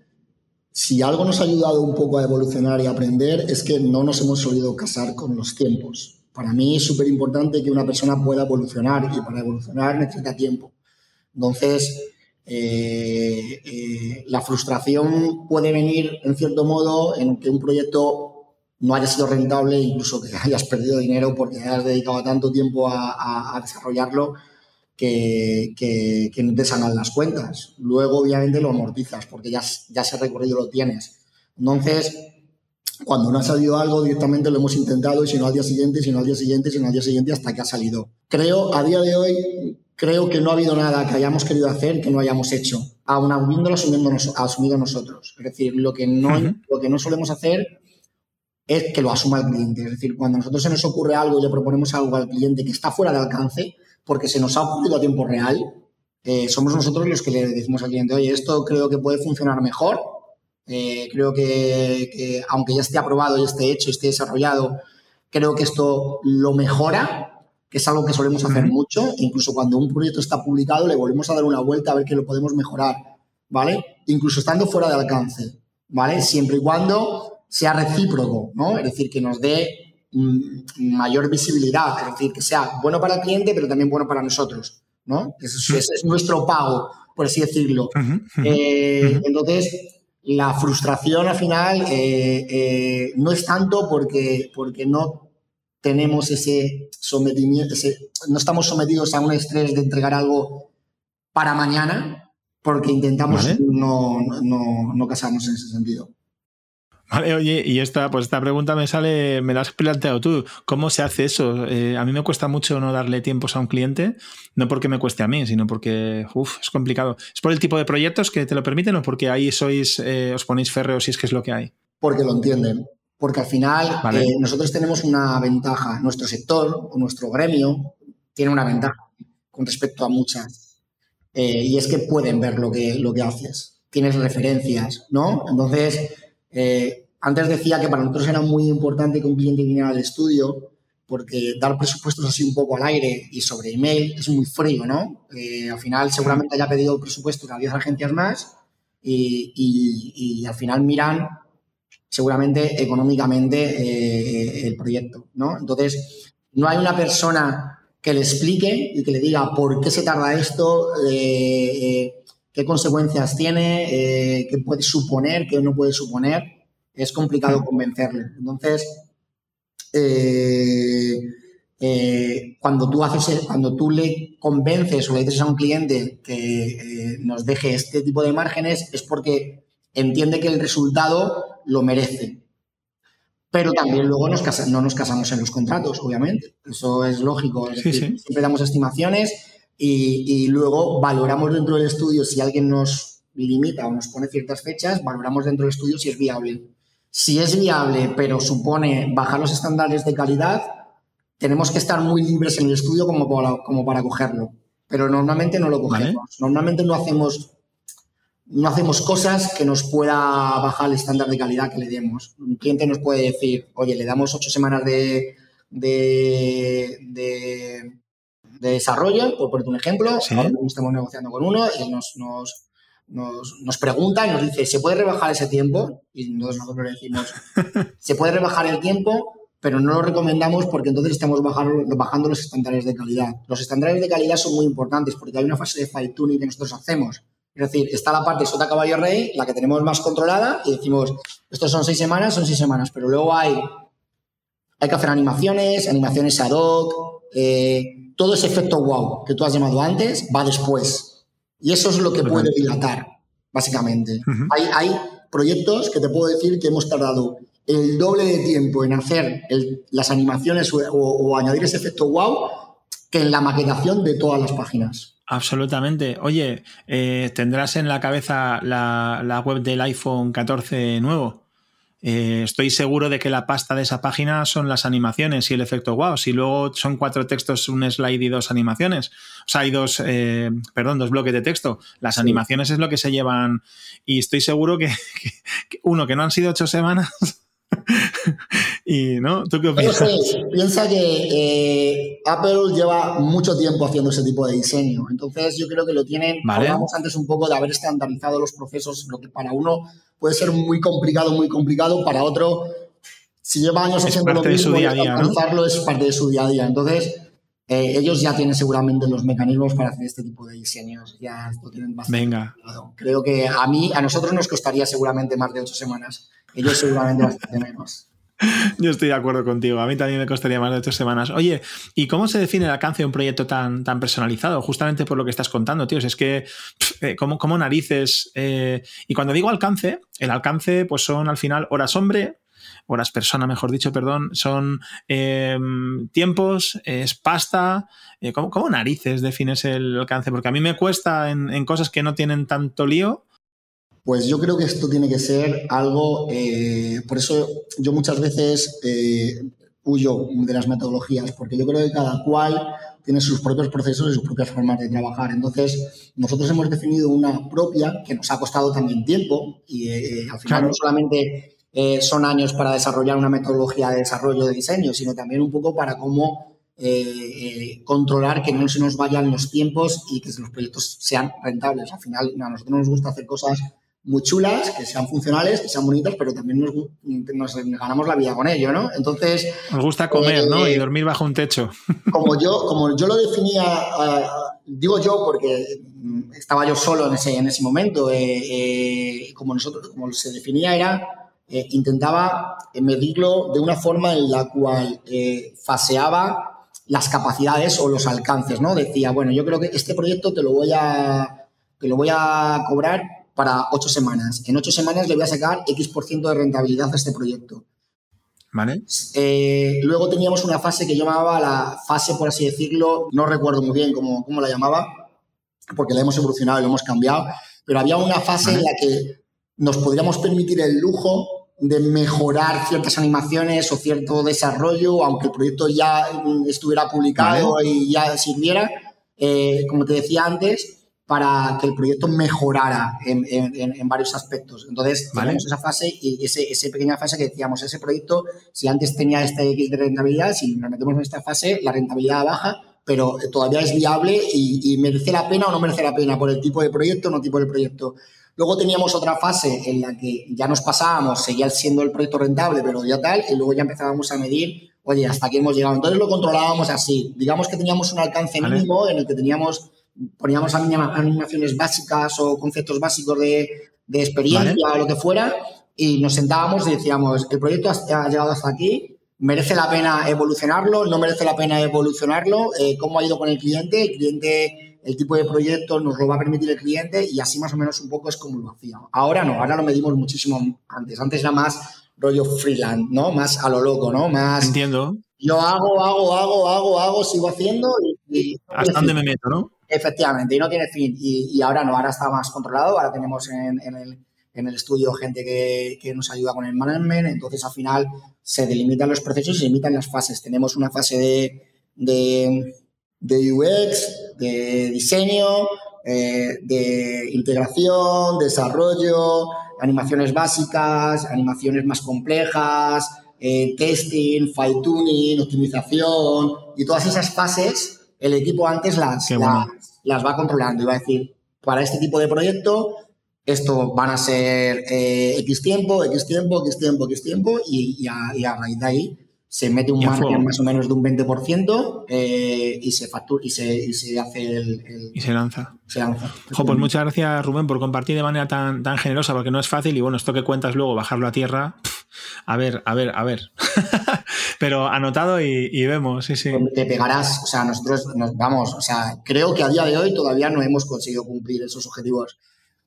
si algo nos ha ayudado un poco a evolucionar y aprender es que no nos hemos solido casar con los tiempos. Para mí es súper importante que una persona pueda evolucionar y para evolucionar necesita tiempo. Entonces, eh, la frustración puede venir, en cierto modo, en que un proyecto no haya sido rentable, incluso que hayas perdido dinero porque hayas dedicado tanto tiempo a, desarrollarlo que, que, no te salgan las cuentas. Luego, obviamente, lo amortizas porque ya, ya ese recorrido lo tienes. Entonces, cuando no ha salido algo, directamente lo hemos intentado y si no al día siguiente, si no al día siguiente, si no al día siguiente, hasta que ha salido. Creo, a día de hoy, creo que no ha habido nada que hayamos querido hacer que no hayamos hecho, aún habiéndolo asumido nosotros. Es decir, lo que no, lo que no solemos hacer es que lo asuma el cliente. Es decir, cuando a nosotros se nos ocurre algo y le proponemos algo al cliente que está fuera de alcance, porque se nos ha ocurrido a tiempo real, eh, somos nosotros los que le decimos al cliente, oye, esto creo que puede funcionar mejor, eh, creo que, aunque ya esté aprobado y esté hecho, esté desarrollado, creo que esto lo mejora, que es algo que solemos hacer mucho. Incluso cuando un proyecto está publicado, le volvemos a dar una vuelta a ver qué lo podemos mejorar, ¿vale? Incluso estando fuera de alcance, ¿vale? Siempre y cuando sea recíproco, ¿no? Es decir, que nos dé mm, mayor visibilidad, es decir, que sea bueno para el cliente, pero también bueno para nosotros, ¿no? Ese es, nuestro pago, por así decirlo. Eh, entonces, la frustración al final eh, eh, no es tanto porque, porque no tenemos ese sometimiento, no estamos sometidos a un estrés de entregar algo para mañana, porque intentamos no, no, no casarnos en ese sentido. Vale, oye, y esta, pues esta pregunta me sale, me la has planteado tú. ¿Cómo se hace eso? Eh, a mí me cuesta mucho no darle tiempos a un cliente, no porque me cueste a mí, sino porque es complicado. ¿Es por el tipo de proyectos que te lo permiten o porque ahí sois, eh, os ponéis férreos si es que es lo que hay? Porque lo entienden. Porque al final eh, nosotros tenemos una ventaja. Nuestro sector o nuestro gremio tiene una ventaja con respecto a muchas. y es que pueden ver lo que, lo que haces. Tienes referencias, ¿no? Entonces eh, antes decía que para nosotros era muy importante que un cliente viniera al estudio porque dar presupuestos así un poco al aire y sobre email es muy frío, ¿no? Eh, al final seguramente haya pedido presupuestos a 10 agencias más y, al final miran seguramente económicamente eh, el proyecto, ¿no? Entonces, no hay una persona que le explique y que le diga por qué se tarda esto, qué consecuencias tiene, eh, qué puede suponer, qué no puede suponer, es complicado convencerle. Entonces, eh, eh, cuando, tú haces, cuando tú le convences o le dices a un cliente que nos deje este tipo de márgenes, es porque entiende que el resultado lo merece. Pero también luego nos no nos casamos en los contratos, obviamente. Eso es lógico. Siempre damos estimaciones y, luego valoramos dentro del estudio si alguien nos limita o nos pone ciertas fechas, valoramos dentro del estudio si es viable. Si es viable, pero supone bajar los estándares de calidad, tenemos que estar muy libres en el estudio como para, como para cogerlo. Pero normalmente no lo cogemos. Normalmente no hacemos, no hacemos cosas que nos pueda bajar el estándar de calidad que le demos. Un cliente nos puede decir, oye, le damos ocho semanas de, de de desarrollo, por ponerte un ejemplo, estamos negociando con uno y nos, nos, nos, pregunta y nos dice, ¿se puede rebajar ese tiempo? Y entonces nosotros le decimos, se puede rebajar el tiempo, pero no lo recomendamos porque entonces estamos bajando, bajando los estándares de calidad. Los estándares de calidad son muy importantes porque hay una fase de fine tuning que nosotros hacemos. Es decir, está la parte sota caballo rey, la que tenemos más controlada, y decimos, estos son seis semanas, son seis semanas, pero luego hay, hay que hacer animaciones, animaciones ad hoc, eh, todo ese efecto wow que tú has llamado antes va después. Y eso es lo que puede dilatar, básicamente. hay, proyectos que te puedo decir que hemos tardado el doble de tiempo en hacer las animaciones o, añadir ese efecto wow que en la maquetación de todas las páginas. Absolutamente. Oye, eh, ¿tendrás en la cabeza la, la web del iPhone 14 nuevo? Eh, estoy seguro de que la pasta de esa página son las animaciones y el efecto wow. Si luego son cuatro textos, un slide y dos animaciones, o sea, hay dos, eh, perdón, dos bloques de texto. Las animaciones es lo que se llevan y estoy seguro que, uno, que no han sido ocho semanas. Y, ¿no? ¿Tú qué opinas? piensa que eh, Apple lleva mucho tiempo haciendo ese tipo de diseño. Entonces, yo creo que lo tienen. Hablamos antes un poco de haber estandarizado los procesos, lo que para uno puede ser muy complicado, muy complicado. Para otro, si lleva años haciendo lo mismo, día día, es parte de su día a día. Entonces, eh, ellos ya tienen seguramente los mecanismos para hacer este tipo de diseños. Ya lo tienen bastante. Venga. Creo que a mí, a nosotros nos costaría seguramente más de ocho semanas. Ellos seguramente bastante menos. Yo estoy de acuerdo contigo. A mí también me costaría más de ocho semanas. Oye, ¿y cómo se define el alcance de un proyecto tan, tan personalizado? Justamente por lo que estás contando, tíos. Es que, eh, ¿cómo, narices? Eh, y cuando digo alcance, el alcance, pues son al final horas hombre, horas persona, mejor dicho, perdón, son em, tiempos, es pasta. Eh, ¿cómo, narices defines el alcance? Porque a mí me cuesta en cosas que no tienen tanto lío pues yo creo que esto tiene que ser algo, eh, por eso yo muchas veces eh, huyo de las metodologías, porque yo creo que cada cual tiene sus propios procesos y sus propias formas de trabajar. Entonces, nosotros hemos definido una propia que nos ha costado también tiempo y eh, al final no solamente eh, son años para desarrollar una metodología de desarrollo de diseño, sino también un poco para cómo eh, controlar que no se nos vayan los tiempos y que los proyectos sean rentables. Al final, a nosotros nos gusta hacer cosas muy chulas, que sean funcionales, que sean bonitas, pero también nos, ganamos la vida con ello, ¿no? Entonces... Nos gusta comer, ¿no? Y dormir bajo un techo. Como yo, como yo lo definía, digo yo porque estaba yo solo en ese, en ese momento, como nosotros, como se definía era eh, intentaba medirlo de una forma en la cual eh, faseaba las capacidades o los alcances, ¿no? Decía, bueno, yo creo que este proyecto te lo voy a, te lo voy a cobrar para ocho semanas. En ocho semanas le voy a sacar X% de rentabilidad a este proyecto. ¿Vale? Eh, luego teníamos una fase que yo llamaba la fase, por así decirlo, no recuerdo muy bien cómo, cómo la llamaba, porque la hemos evolucionado y lo hemos cambiado, pero había una fase en la que nos podríamos permitir el lujo de mejorar ciertas animaciones o cierto desarrollo, aunque el proyecto ya estuviera publicado y ya sirviera, eh, como te decía antes, para que el proyecto mejorara en, en, varios aspectos. Entonces, tenemos esa fase y ese, esa pequeña fase que decíamos, ese proyecto, si antes tenía este X de rentabilidad, si nos metemos en esta fase, la rentabilidad baja, pero todavía es viable y, y merece la pena o no merece la pena por el tipo de proyecto o no tipo de proyecto. Luego teníamos otra fase en la que ya nos pasábamos, seguía siendo el proyecto rentable, pero ya tal, y luego ya empezábamos a medir, oye, hasta aquí hemos llegado. Entonces lo controlábamos así. Digamos que teníamos un alcance mínimo en el que teníamos, poníamos animaciones básicas o conceptos básicos de, experiencia o lo que fuera, y nos sentábamos y decíamos, el proyecto ha, llegado hasta aquí, merece la pena evolucionarlo, no merece la pena evolucionarlo, eh, cómo ha ido con el cliente, el cliente el tipo de proyecto nos lo va a permitir el cliente y así más o menos un poco es como lo hacía. Ahora no, ahora lo medimos muchísimo antes. Antes era más rollo freelance, ¿no? Más a lo loco, ¿no? Más... Entiendo. Yo hago, hago, hago, hago, hago, sigo haciendo y... Hasta dónde me meto, ¿no? Efectivamente, y no tiene fin. Y, ahora no, ahora está más controlado, ahora tenemos en, el, estudio gente que, nos ayuda con el management, entonces al final se delimitan los procesos y se limitan las fases. Tenemos una fase de de UX, de diseño, eh, de integración, desarrollo, animaciones básicas, animaciones más complejas, eh, testing, fine tuning, optimización y todas esas fases, el equipo antes las, las, va controlando y va a decir, para este tipo de proyecto, esto van a ser eh, X tiempo, X tiempo, X tiempo, X tiempo y, a, y a raíz de ahí se mete un margen más o menos de un 20% eh, y, se factura, y, se, hace el, Y se lanza. Se lanza. pues muchas gracias, Rubén, por compartir de manera tan, tan generosa, porque no es fácil y bueno, esto que cuentas luego, bajarlo a tierra, a ver, a ver, a ver. Pero anotado y, vemos, sí, sí. Te pegarás, o sea, nosotros nos vamos, o sea, creo que a día de hoy todavía no hemos conseguido cumplir esos objetivos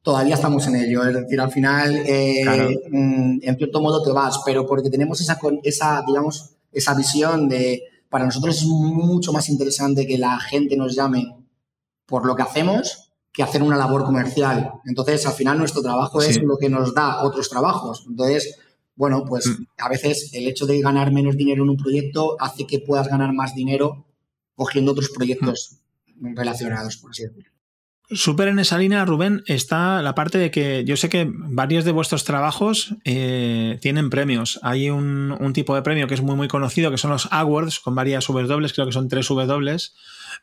todavía estamos en ello. Es decir, al final, eh, mm, en cierto modo te vas, pero porque tenemos esa, esa, digamos, esa visión de, para nosotros es mucho más interesante que la gente nos llame por lo que hacemos que hacer una labor comercial. Entonces, al final, nuestro trabajo es lo que nos da otros trabajos. Entonces, bueno, pues mm. a veces el hecho de ganar menos dinero en un proyecto hace que puedas ganar más dinero cogiendo otros proyectos mm. relacionados, por así decirlo. Súper en esa línea, Rubén, está la parte de que yo sé que varios de vuestros trabajos eh, tienen premios. Hay un, tipo de premio que es muy muy conocido, que son los Awards, con varias W, creo que son tres W,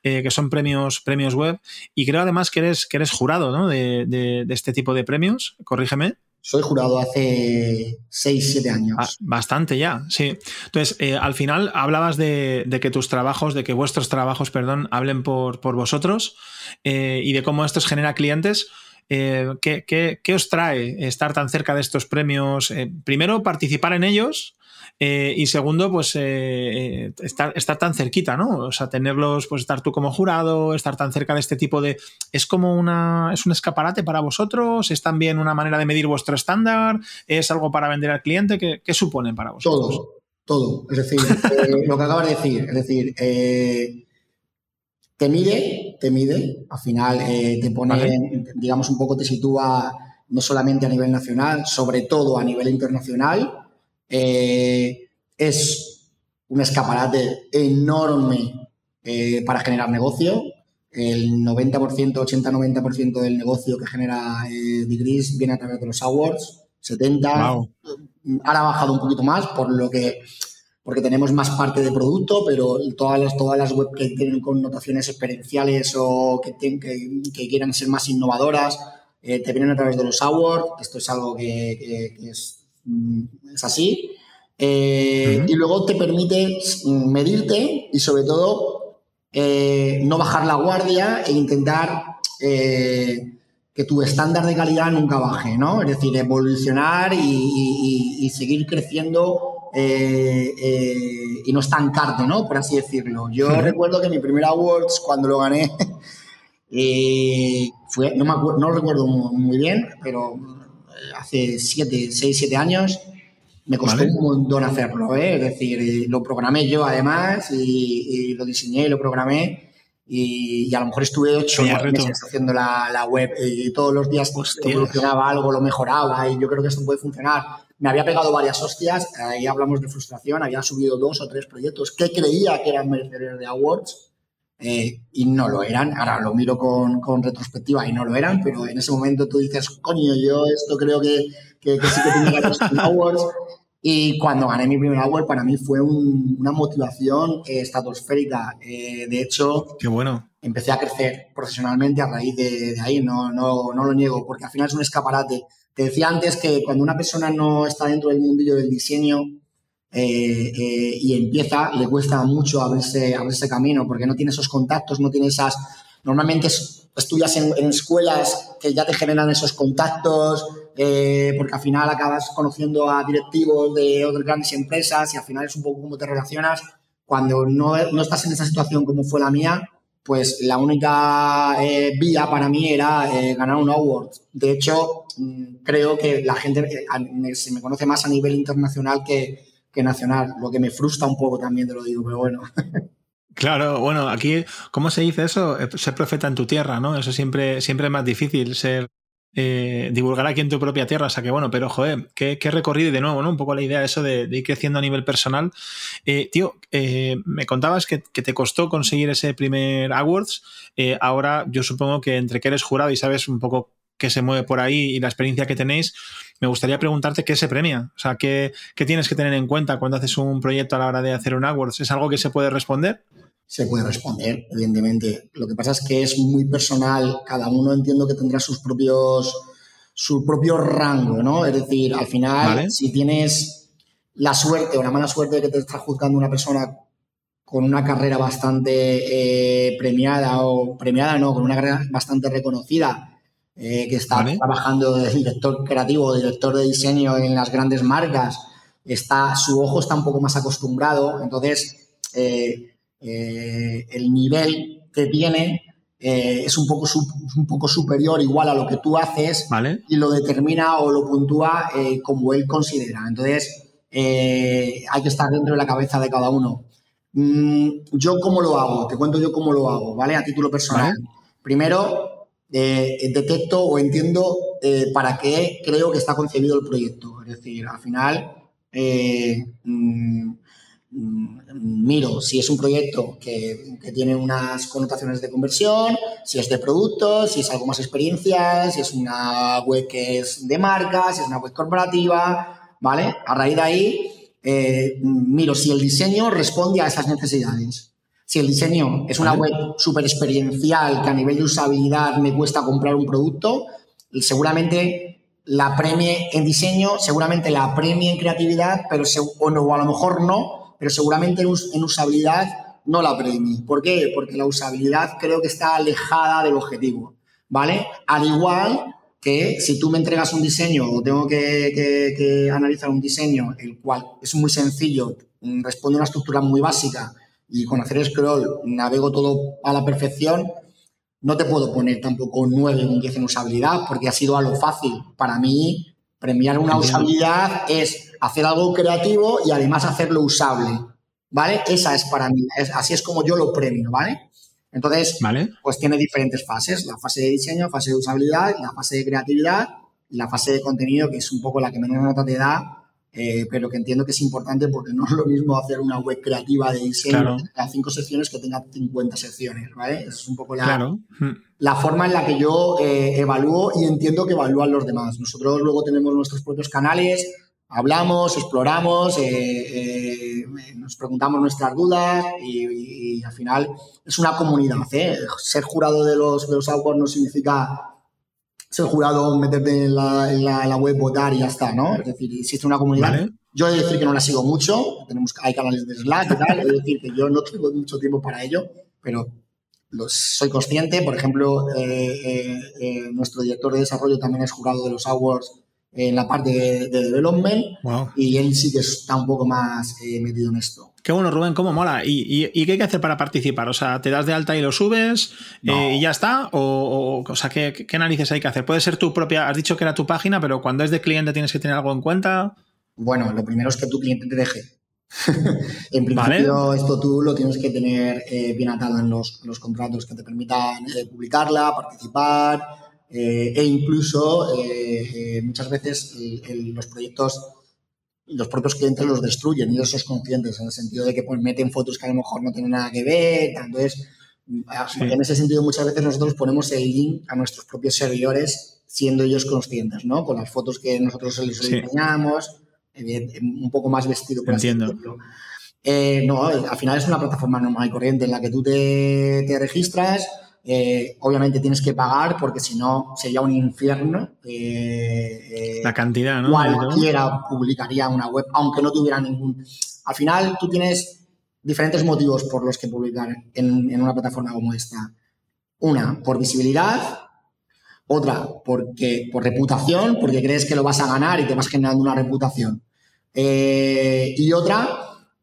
eh, que son premios, premios web. Y creo además que eres, que eres jurado ¿no? de, de este tipo de premios, corrígeme. Soy jurado hace 6, 7 años. Ah, bastante ya, sí. Entonces, eh, al final hablabas de, que tus trabajos, de que vuestros trabajos, perdón, hablen por, por vosotros eh, y de cómo esto genera clientes. Eh, ¿qué, qué, os trae estar tan cerca de estos premios? primero, participar en ellos eh, y segundo, pues eh, eh, estar, tan cerquita, ¿no? O sea, tenerlos, pues estar tú como jurado, estar tan cerca de este tipo de. ¿Es como una. ¿Es un escaparate para vosotros? ¿Es también una manera de medir vuestro estándar? ¿Es algo para vender al cliente? ¿Qué, qué supone para vosotros? Todo, todo. Es decir, lo que acabas de decir, es decir, te mide, te mide, al final te pone, digamos, un poco te sitúa no solamente a nivel nacional, sobre todo a nivel internacional eh, es un escaparate enorme eh, para generar negocio. El 90%, 80-90% del negocio que genera eh, Degrees viene a través de los awards. 70. Ahora ha bajado un poquito más por lo que porque tenemos más parte de producto, pero todas las, todas las web que tienen connotaciones experienciales o que, que, quieran ser más innovadoras, eh, te vienen a través de los awards. Esto es algo que, es, mm, es, así. Eh, y luego te permite medirte y sobre todo eh, no bajar la guardia e intentar que tu estándar de calidad nunca baje, ¿no? Es decir, evolucionar y, seguir creciendo eh, eh, y no estancarte, ¿no? Por así decirlo. Yo recuerdo que mi primer Awards, cuando lo gané, eh, fue, no, me acuerdo, no lo recuerdo muy bien, pero hace 7, 6, 7 años, me costó un montón hacerlo, ¿eh? Es decir, lo programé yo además y, y lo diseñé y lo programé y, a lo mejor estuve ocho meses haciendo la, web y todos los días evolucionaba algo, lo mejoraba y yo creo que esto puede funcionar. Me había pegado varias hostias, ahí hablamos de frustración, había subido dos o tres proyectos que creía que eran merecedores de awards eh, y no lo eran. Ahora lo miro con, con, retrospectiva y no lo eran, pero en ese momento tú dices, coño, yo esto creo que, que, que sí que tenía los awards y cuando gané mi primer award, para mí fue una motivación eh, estratosférica. Eh, de hecho, Qué bueno. empecé a crecer profesionalmente a raíz de, ahí, no, no, no, lo niego, porque al final es un escaparate. Te decía antes que cuando una persona no está dentro del mundillo del diseño eh, y empieza, le cuesta mucho abrirse, abrirse camino, porque no tiene esos contactos, no tiene esas... Normalmente estudias en, en escuelas que ya te generan esos contactos, eh, porque al final acabas conociendo a directivos de otras grandes empresas y al final es un poco como te relacionas. Cuando no, no estás en esa situación como fue la mía, pues la única eh, vía para mí era eh, ganar un award. De hecho, mm, creo que la gente se me conoce más a nivel internacional que, que nacional, lo que me frustra un poco también, te lo digo, pero bueno. Claro, bueno, aquí, ¿cómo se dice eso? Ser profeta en tu tierra, ¿no? Eso siempre, siempre es más difícil, ser eh, divulgar aquí en tu propia tierra. O sea que bueno, pero joder, qué, recorrido y de nuevo, ¿no? Un poco la idea de eso de, ir creciendo a nivel personal. Eh, tío, eh, me contabas que, te costó conseguir ese primer Awards. ahora yo supongo que entre que eres jurado y sabes un poco qué se mueve por ahí y la experiencia que tenéis, me gustaría preguntarte qué se premia. O sea, qué, qué tienes que tener en cuenta cuando haces un proyecto a la hora de hacer un Awards. ¿Es algo que se puede responder? se puede responder, evidentemente. Lo que pasa es que es muy personal, cada uno entiendo que tendrá sus propios, su propio rango, ¿no? Es decir, al final, si tienes la suerte o la mala suerte de que te está juzgando una persona con una carrera bastante eh, premiada o premiada, no, con una carrera bastante reconocida, eh, que está trabajando de director creativo o director de diseño en las grandes marcas, está, su ojo está un poco más acostumbrado, entonces eh, eh, el nivel que tiene es un poco, un poco superior, igual a lo que tú haces, y lo determina o lo puntúa como él considera. Entonces, hay que estar dentro de la cabeza de cada uno. Mm, yo cómo lo hago, te cuento yo cómo lo hago, ¿vale? A título personal. Primero, detecto o entiendo para qué creo que está concebido el proyecto. Es decir, al final, mm, Mm, miro si es un proyecto que, tiene unas connotaciones de conversión, si es de productos, si es algo más experiencia, si es una web que es de marca, si es una web corporativa, ¿vale? A raíz de ahí, eh, miro si el diseño responde a esas necesidades. Si el diseño es una web súper experiencial que a nivel de usabilidad me cuesta comprar un producto, seguramente la premie en diseño, seguramente la premie en creatividad, pero o, no, o a lo mejor no, pero seguramente en, usabilidad no la premie. ¿Por qué? Porque la usabilidad creo que está alejada del objetivo, ¿vale? Al igual que si tú me entregas un diseño o tengo que, analizar un diseño, el cual es muy sencillo, responde a una estructura muy básica y con hacer scroll navego todo a la perfección, no te puedo poner tampoco 9 o un 10 en usabilidad porque ha sido algo fácil. Para mí, premiar una usabilidad es hacer algo creativo y además hacerlo usable, ¿vale? Esa es para mí, así es como yo lo premio, ¿vale? Entonces, pues tiene diferentes fases, la fase de diseño, fase de usabilidad, la fase de creatividad y la fase de contenido, que es un poco la que menos nota te da, eh, pero que entiendo que es importante porque no es lo mismo hacer una web creativa de diseño a cinco secciones que tenga 50 secciones, ¿vale? Es un poco la, hmm. la forma en la que yo eh, evalúo y entiendo que evalúan los demás. Nosotros luego tenemos nuestros propios canales, hablamos, exploramos, eh, nos preguntamos nuestras dudas y, al final es una comunidad. Ser jurado de los, de los awards no significa ser jurado, meterte en la, en la, web, votar y ya está, ¿no? Es decir, existe una comunidad. Yo he de decir que no la sigo mucho, tenemos, hay canales de Slack y tal, he de decir que yo no tengo mucho tiempo para ello, pero soy consciente. Por ejemplo, eh, eh, eh, nuestro director de desarrollo también es jurado de los awards en la parte de, development y él sí que está un poco más metido en esto. Qué bueno, Rubén, cómo mola. ¿Y, qué hay que hacer para participar? O sea, ¿te das de alta y lo subes eh, y ya está? ¿O, o, sea, ¿qué, ¿qué, análisis hay que hacer? Puede ser tu propia, has dicho que era tu página, pero cuando es de cliente tienes que tener algo en cuenta. Bueno, lo primero es que tu cliente te deje. en principio, esto tú lo tienes que tener eh, bien atado en los, contratos que te permitan eh, publicarla, participar e incluso muchas veces los proyectos los propios clientes los destruyen y ellos son conscientes en el sentido de que pues, meten fotos que a lo mejor no tienen nada que ver. Entonces, en ese sentido muchas veces nosotros ponemos el link a nuestros propios servidores siendo ellos conscientes, ¿no? Con las fotos que nosotros les enseñamos, un poco más vestido. Por Entiendo. Eh, no, al final es una plataforma normal y corriente en la que tú te, te registras, eh, obviamente tienes que pagar porque si no sería un infierno. Eh, eh, la cantidad, ¿no? Cualquiera publicaría una web, aunque no tuviera ningún. Al final, tú tienes diferentes motivos por los que publicar en, una plataforma como esta. Una, por visibilidad. Otra, porque, por reputación, porque crees que lo vas a ganar y te vas generando una reputación. y otra,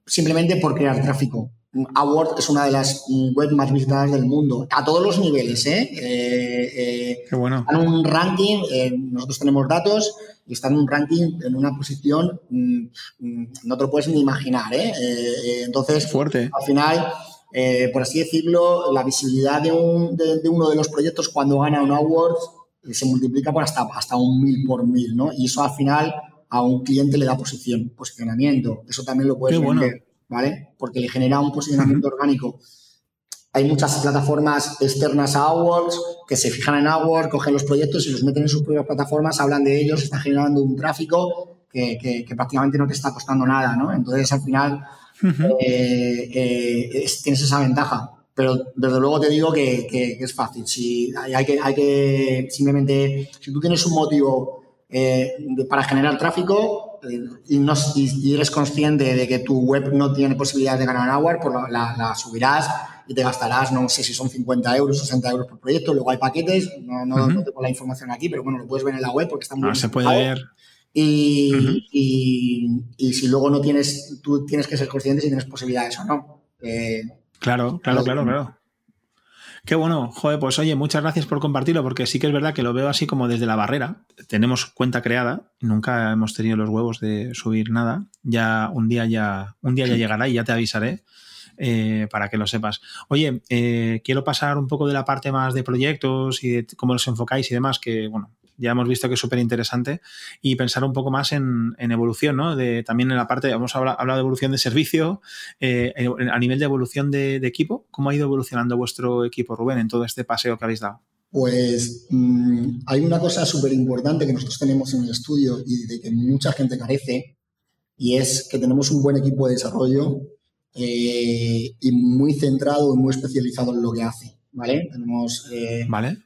simplemente por crear tráfico. Award es una de las webs más visitadas del mundo, a todos los niveles. ¿eh? eh, eh Qué bueno. Están en un ranking, eh, nosotros tenemos datos y están en un ranking en una posición, mm, mm, no te lo puedes ni imaginar. entonces, Fuerte. al final, por así decirlo, la visibilidad de, uno de los proyectos cuando gana un award se multiplica por hasta, hasta un mil por mil, ¿no? Y eso al final a un cliente le da posición, posicionamiento. Eso también lo puedes Qué ¿vale? Porque le genera un posicionamiento orgánico. Hay muchas plataformas externas a AdWords que se fijan en AdWords, cogen los proyectos y los meten en sus propias plataformas, hablan de ellos, están generando un tráfico que, prácticamente no te está costando nada, ¿no? Entonces, al final, eh, eh, tienes esa ventaja. Pero desde luego te digo que, es fácil. Si hay, que, hay que simplemente, si tú tienes un motivo eh, para generar tráfico y, no, eres consciente de que tu web no tiene posibilidad de ganar Hour, pues la, subirás y te gastarás, no sé si son 50 euros, 60 euros por proyecto. Luego hay paquetes, no, no, tengo la información aquí, pero bueno, lo puedes ver en la web porque está muy ah, se puede ver. Y, y, si luego no tienes, tú tienes que ser consciente si tienes posibilidades o no. Eh, claro, claro, claro, claro. Qué bueno, joder, pues oye, muchas gracias por compartirlo, porque sí que es verdad que lo veo así como desde la barrera. Tenemos cuenta creada, nunca hemos tenido los huevos de subir nada. Ya un día ya, un día ya llegará y ya te avisaré. Eh, para que lo sepas. Oye, eh, quiero pasar un poco de la parte más de proyectos y de cómo los enfocáis y demás, que bueno, ya hemos visto que es súper interesante, y pensar un poco más en, evolución, ¿no? De, también en la parte, hemos hablado, de evolución de servicio, eh, a nivel de evolución de, equipo, ¿cómo ha ido evolucionando vuestro equipo, Rubén, en todo este paseo que habéis dado? Pues mm, hay una cosa súper importante que nosotros tenemos en el estudio y de que mucha gente carece, y es que tenemos un buen equipo de desarrollo eh, y muy centrado y muy especializado en lo que hace, ¿vale? Tenemos... Eh, ¿Vale?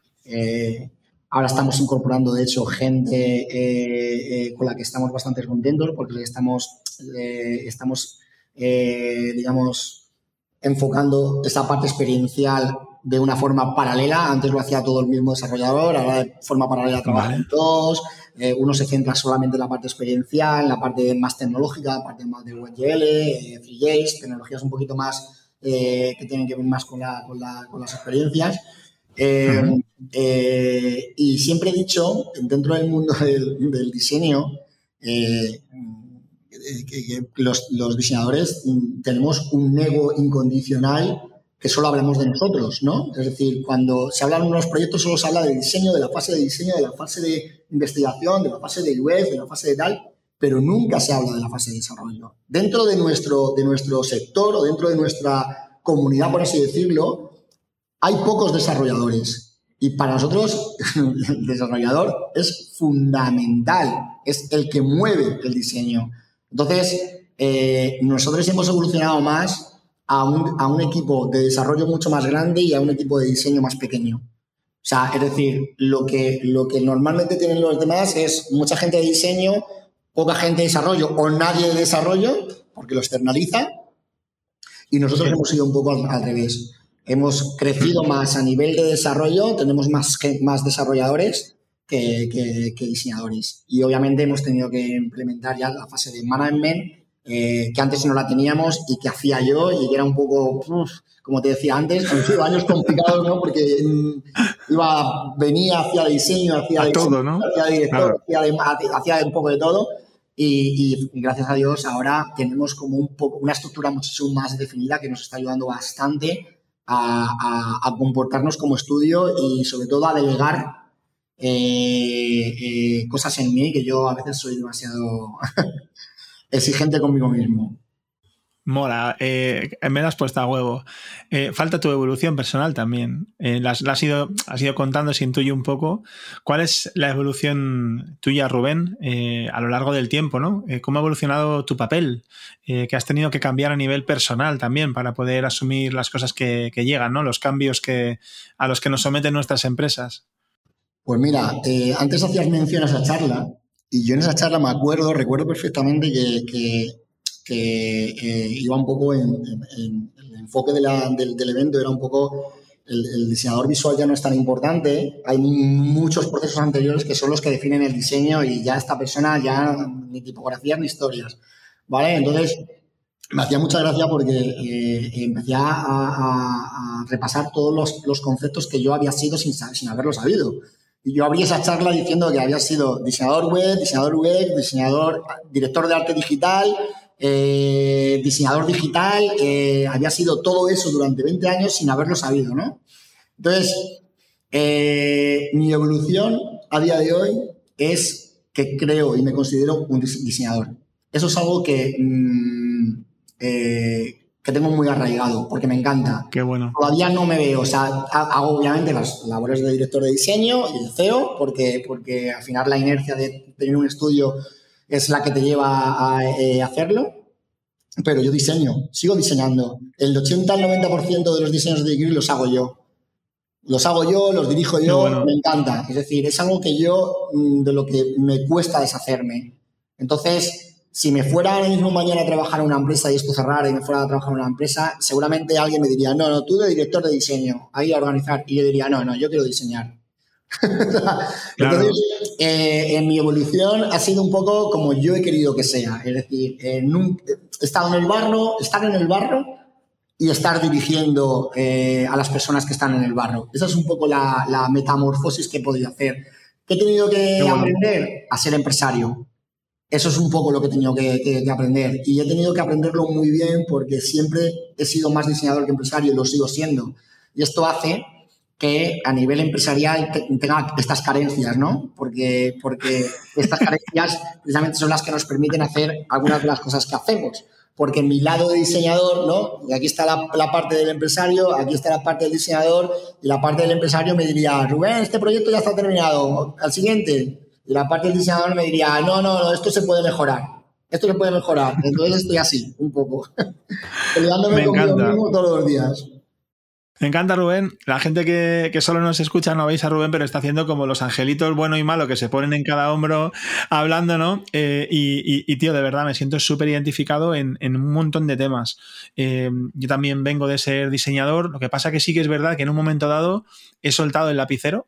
Ahora estamos incorporando, de hecho, gente eh, eh, con la que estamos bastante contentos porque estamos, eh, estamos digamos, enfocando esta parte experiencial de una forma paralela. Antes lo hacía todo el mismo desarrollador, ahora de forma paralela trabajan todos. uno se centra solamente en la parte experiencial, en la parte más tecnológica, la parte más de WebGL, FreeJS, tecnologías un poquito más que tienen que ver más con, con, con las experiencias. Eh, y siempre he dicho, dentro del mundo del, diseño, eh, que, los, diseñadores tenemos un ego incondicional que solo hablamos de nosotros, ¿no? Es decir, cuando se hablan unos proyectos solo se habla del diseño, de la fase de diseño, de la fase de investigación, de la fase de UX, de la fase de tal, pero nunca se habla de la fase de desarrollo. Dentro de nuestro, de nuestro sector o dentro de nuestra comunidad, por así decirlo, hay pocos desarrolladores. Y para nosotros, el desarrollador es fundamental, es el que mueve el diseño. Entonces, eh, nosotros hemos evolucionado más a un, a un, equipo de desarrollo mucho más grande y a un equipo de diseño más pequeño. O sea, es decir, lo que, lo que normalmente tienen los demás es mucha gente de diseño, poca gente de desarrollo o nadie de desarrollo, porque lo externaliza, y nosotros hemos ido un poco al, revés. Hemos crecido más a nivel de desarrollo, tenemos más, más desarrolladores que, que, diseñadores. Y obviamente hemos tenido que implementar ya la fase de management, eh, que antes no la teníamos y que hacía yo y que era un poco, como te decía antes, han sido años complicados, ¿no? Porque mm, iba, venía, hacía diseño, hacía, todo, ¿no? hacía director, hacía, un poco de todo. Y, gracias a Dios ahora tenemos como un poco una estructura muchísimo más definida que nos está ayudando bastante a, comportarnos como estudio y sobre todo a delegar eh, eh, cosas en mí que yo a veces soy demasiado exigente conmigo mismo. Mola, eh, me das puesta a huevo. Eh, falta tu evolución personal también. Eh, la, has, ido, has, contando, se intuye un poco. ¿Cuál es la evolución tuya, Rubén, eh, a lo largo del tiempo? ¿no? ¿Cómo ha evolucionado tu papel? que has tenido que cambiar a nivel personal también para poder asumir las cosas que, llegan, ¿no? los cambios que, a los que nos someten nuestras empresas. Pues mira, antes hacías mención a esa charla y yo en esa charla me acuerdo, recuerdo perfectamente que, eh, iba un poco en, el enfoque del, evento, era un poco el, diseñador visual ya no es tan importante, hay muchos procesos anteriores que son los que definen el diseño y ya esta persona ya ni tipografías ni historias, ¿vale? Entonces me hacía mucha gracia porque eh, empecé a, repasar todos los, los, conceptos que yo había sido sin, sin haberlo sabido. Y yo abrí esa charla diciendo que había sido diseñador web, diseñador web, diseñador, director de arte digital, eh, diseñador digital, eh, había sido todo eso durante 20 años sin haberlo sabido, ¿no? Entonces, eh, mi evolución a día de hoy es que creo y me considero un diseñador. Eso es algo que mm, que tengo muy arraigado, porque me encanta. Qué bueno. Todavía no me veo, o sea, hago obviamente las labores de director de diseño y de CEO, porque, porque al final la inercia de tener un estudio es la que te lleva a eh, hacerlo. Pero yo diseño, sigo diseñando. El 80 al 90% de los diseños de Degree los hago yo. Los hago yo, los dirijo yo, me encanta. Es decir, es algo que yo, mm, de lo que me cuesta deshacerme. Entonces, si me fuera ahora mismo mañana a trabajar en una empresa y esto cerrara y me fuera a trabajar en una empresa, seguramente alguien me diría, no, no, tú de director de diseño, ahí a organizar. Y yo diría, no, no, yo quiero diseñar. Entonces, eh, en mi evolución ha sido un poco como yo he querido que sea. Es decir, he estado en el barro, estar en el barro y estar dirigiendo eh, a las personas que están en el barro. Esa es un poco la, metamorfosis que he podido hacer. ¿Qué he tenido que aprender? A ser empresario eso es un poco lo que he tenido que, aprender. Y he tenido que aprenderlo muy bien porque siempre he sido más diseñador que empresario y lo sigo siendo. Y esto hace que a nivel empresarial tenga estas carencias, ¿no? Porque, porque estas carencias precisamente son las que nos permiten hacer algunas de las cosas que hacemos. Porque en mi lado de diseñador, ¿no? Y aquí está la, la, parte del empresario, aquí está la parte del diseñador, y la parte del empresario me diría, Rubén, este proyecto ya está terminado, al siguiente, y la parte del diseñador me diría, no, no, no, esto se puede mejorar. Esto se puede mejorar. Entonces estoy así, un poco. Peleándome conmigo mismo todos los días. Me encanta Rubén. La gente que, que, solo nos escucha no veis a Rubén, pero está haciendo como los angelitos bueno y malo que se ponen en cada hombro hablando, ¿no? Eh, y, tío, de verdad me siento súper identificado en, en, un montón de temas. Eh, yo también vengo de ser diseñador. Lo que pasa que sí que es verdad que en un momento dado he soltado el lapicero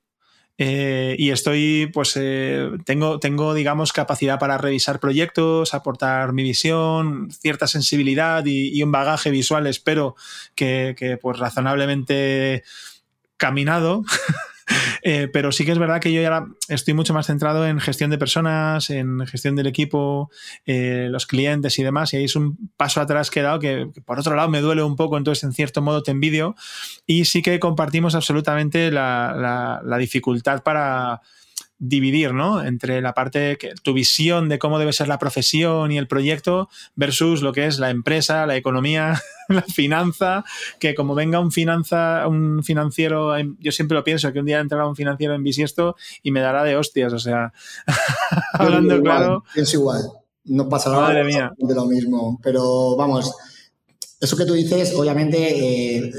eh, y estoy, pues, eh, tengo, tengo, digamos, capacidad para revisar proyectos, aportar mi visión, cierta sensibilidad y, un bagaje visual, espero que, que pues, razonablemente caminado Eh, pero sí que es verdad que yo ya estoy mucho más centrado en gestión de personas, en gestión del equipo, eh, los clientes y demás. Y ahí es un paso atrás que he dado que, por otro lado me duele un poco, entonces en cierto modo te envidio. Y sí que compartimos absolutamente la, dificultad para dividir, ¿no? Entre la parte, que, tu visión de cómo debe ser la profesión y el proyecto versus lo que es la empresa, la economía, la finanza, que como venga un finanza, un financiero, yo siempre lo pienso, que un día entrará un financiero en bisiesto y me dará de hostias, o sea, hablando claro. Es igual, no pasa nada de lo mismo, pero vamos, eso que tú dices, obviamente, eh,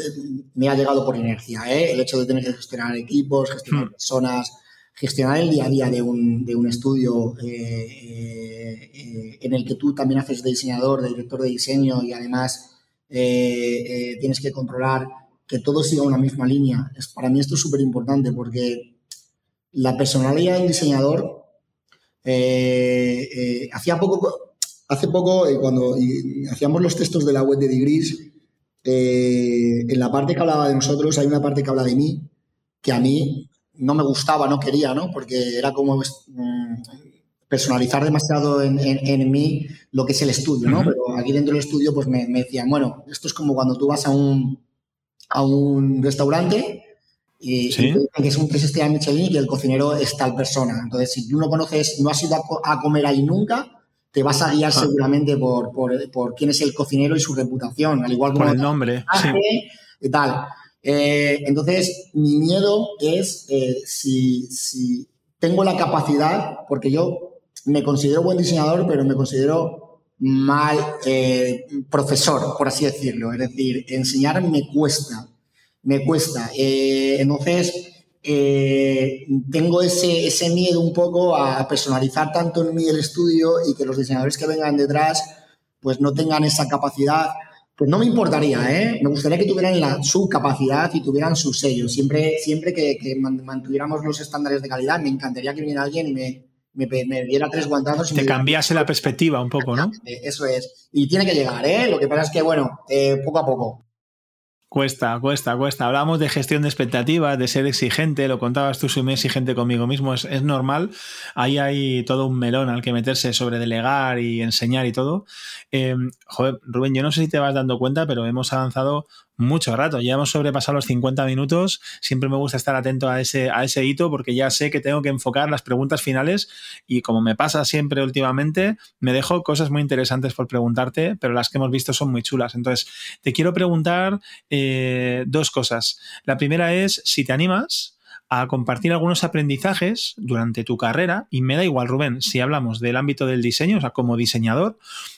me ha llegado por inercia, ¿eh? El hecho de tener que gestionar equipos, gestionar hmm. personas, gestionar el día a día de un, de un estudio eh, eh, en el que tú también haces de diseñador, de director de diseño y además eh, tienes que controlar que todo siga una misma línea. Es, para mí esto es súper importante porque la personalidad del diseñador, hacía poco, hace poco, cuando hacíamos los textos de la web de Degrees, en la parte que hablaba de nosotros hay una parte que habla de mí, que a mí no me gustaba, no quería, ¿no? Porque era como mm, personalizar demasiado en, en, mí lo que es el estudio, ¿no? Pero aquí dentro del estudio, pues me, me, decían, bueno, esto es como cuando tú vas a un, a un restaurante y, que es un tres estrellas Michelin y que el cocinero es tal persona. Entonces, si tú no conoces, no has ido a, comer ahí nunca, te vas a guiar ah. seguramente por, por, por, quién es el cocinero y su reputación, al igual como... Por el nombre, sí. Y tal. Eh, entonces, mi miedo es eh, si, tengo la capacidad, porque yo me considero buen diseñador, pero me considero mal eh, profesor, por así decirlo. Es decir, enseñar me cuesta, me cuesta. entonces, tengo ese, ese miedo un poco a personalizar tanto en mí el estudio y que los diseñadores que vengan detrás pues no tengan esa capacidad pues no me importaría, ¿eh? Me gustaría que tuvieran la, su capacidad y tuvieran su sello. Siempre, siempre que, mantuviéramos los estándares de calidad, me encantaría que viniera alguien y me, me, diera tres guantazos. Y Te cambiase la perspectiva un poco, ¿no? Eso es. Y tiene que llegar, ¿eh? Lo que pasa es que, bueno, eh, poco a poco. Cuesta, cuesta, cuesta. Hablamos de gestión de expectativas, de ser exigente, lo contabas tú, soy muy exigente conmigo mismo, es, es, normal. Ahí hay todo un melón al que meterse sobre delegar y enseñar y todo. Eh, joder, Rubén, yo no sé si te vas dando cuenta, pero hemos avanzado mucho rato. Ya hemos sobrepasado los 50 minutos. Siempre me gusta estar atento a ese, a ese hito porque ya sé que tengo que enfocar las preguntas finales y como me pasa siempre últimamente, me dejo cosas muy interesantes por preguntarte, pero las que hemos visto son muy chulas. Entonces, te quiero preguntar eh, dos cosas. La primera es si te animas a compartir algunos aprendizajes durante tu carrera, y me da igual, Rubén, si hablamos del ámbito del diseño, o sea, como diseñador,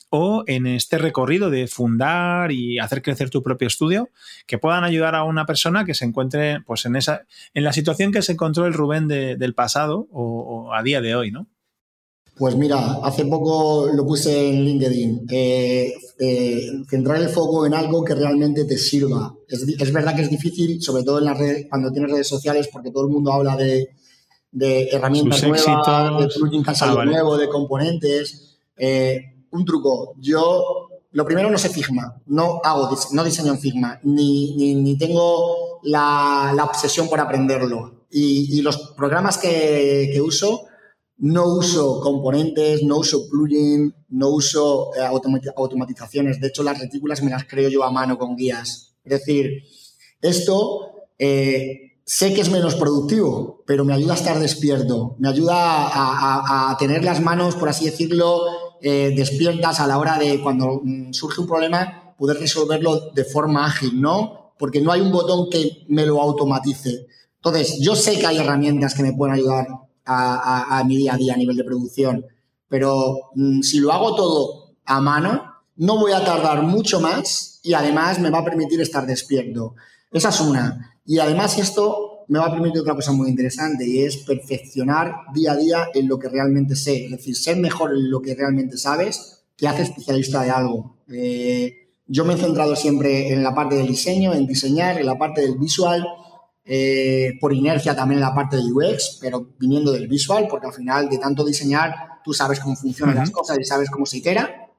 o en este recorrido de fundar y hacer crecer tu propio estudio, que puedan ayudar a una persona que se encuentre pues, en, esa, en la situación que se encontró el Rubén del pasado o, a día de hoy, ¿no? Pues mira, hace poco lo puse en LinkedIn. Eh, eh, centrar el foco en algo que realmente te sirva. Es, verdad que es difícil, sobre todo en las redes, cuando tienes redes sociales, porque todo el mundo habla de, herramientas nuevas, de plugin ah, nuevo, de componentes. Eh, un truco. Yo, lo primero, no sé Figma. No hago, no diseño en Figma, ni, ni, tengo la, la, obsesión por aprenderlo. Y, y los programas que, que, uso, no uso componentes, no uso plugin, no uso eh, automatizaciones. De hecho, las retículas me las creo yo a mano con guías. Es decir, esto eh, sé que es menos productivo, pero me ayuda a estar despierto, me ayuda a, tener las manos, por así decirlo, eh, despiertas a la hora de cuando mm, surge un problema, poder resolverlo de forma ágil, ¿no? Porque no hay un botón que me lo automatice. Entonces, yo sé que hay herramientas que me pueden ayudar a, mi día a día a nivel de producción, pero mm, si lo hago todo a mano, no voy a tardar mucho más y además me va a permitir estar despierto. Esa es una. Y además esto me va a permitir otra cosa muy interesante y es perfeccionar día a día en lo que realmente sé. Es decir, ser mejor en lo que realmente sabes que hace especialista de algo. Eh, yo me he centrado siempre en la parte del diseño, en diseñar, en la parte del visual, eh, por inercia también en la parte del UX, pero viniendo del visual, porque al final de tanto diseñar, tú sabes cómo funcionan las cosas y sabes cómo se itera.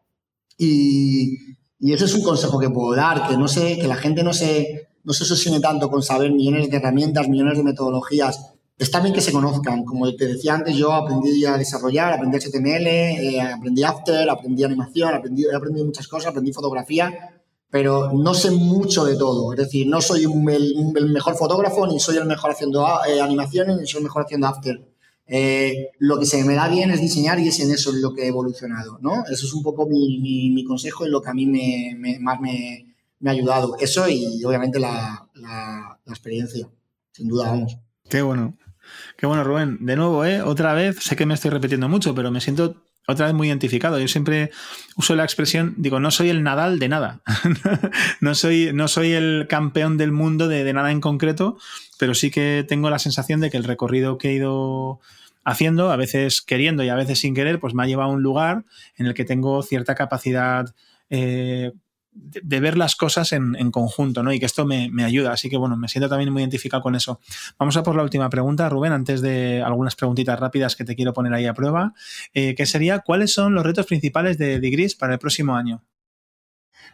Y, y ese es un consejo que puedo dar, que no sé, que la gente no se no se sostiene tanto con saber millones de herramientas, millones de metodologías. Está bien que se conozcan. Como te decía antes, yo aprendí a desarrollar, aprendí HTML, eh, aprendí After, aprendí animación, aprendí, he aprendido muchas cosas, aprendí fotografía, pero no sé mucho de todo. Es decir, no soy el, mejor fotógrafo, ni soy el mejor haciendo eh, animaciones, ni soy el mejor haciendo After. Eh, lo que se me da bien es diseñar y es en eso lo que he evolucionado, ¿no? Eso es un poco mi, consejo y lo que a mí me, más me, ha ayudado. Eso y obviamente la, experiencia, sin duda, vamos. Qué bueno. Qué bueno, Rubén. De nuevo, ¿eh? Otra vez, sé que me estoy repitiendo mucho, pero me siento otra vez muy identificado. Yo siempre uso la expresión, digo, no soy el Nadal de nada. no, soy, no soy el campeón del mundo de, de, nada en concreto, pero sí que tengo la sensación de que el recorrido que he ido haciendo, a veces queriendo y a veces sin querer, pues me ha llevado a un lugar en el que tengo cierta capacidad eh, de, ver las cosas en, conjunto, ¿no? Y que esto me, ayuda. Así que bueno, me siento también muy identificado con eso. Vamos a por la última pregunta, Rubén, antes de algunas preguntitas rápidas que te quiero poner ahí a prueba, eh, que sería, ¿cuáles son los retos principales de Digris para el próximo año?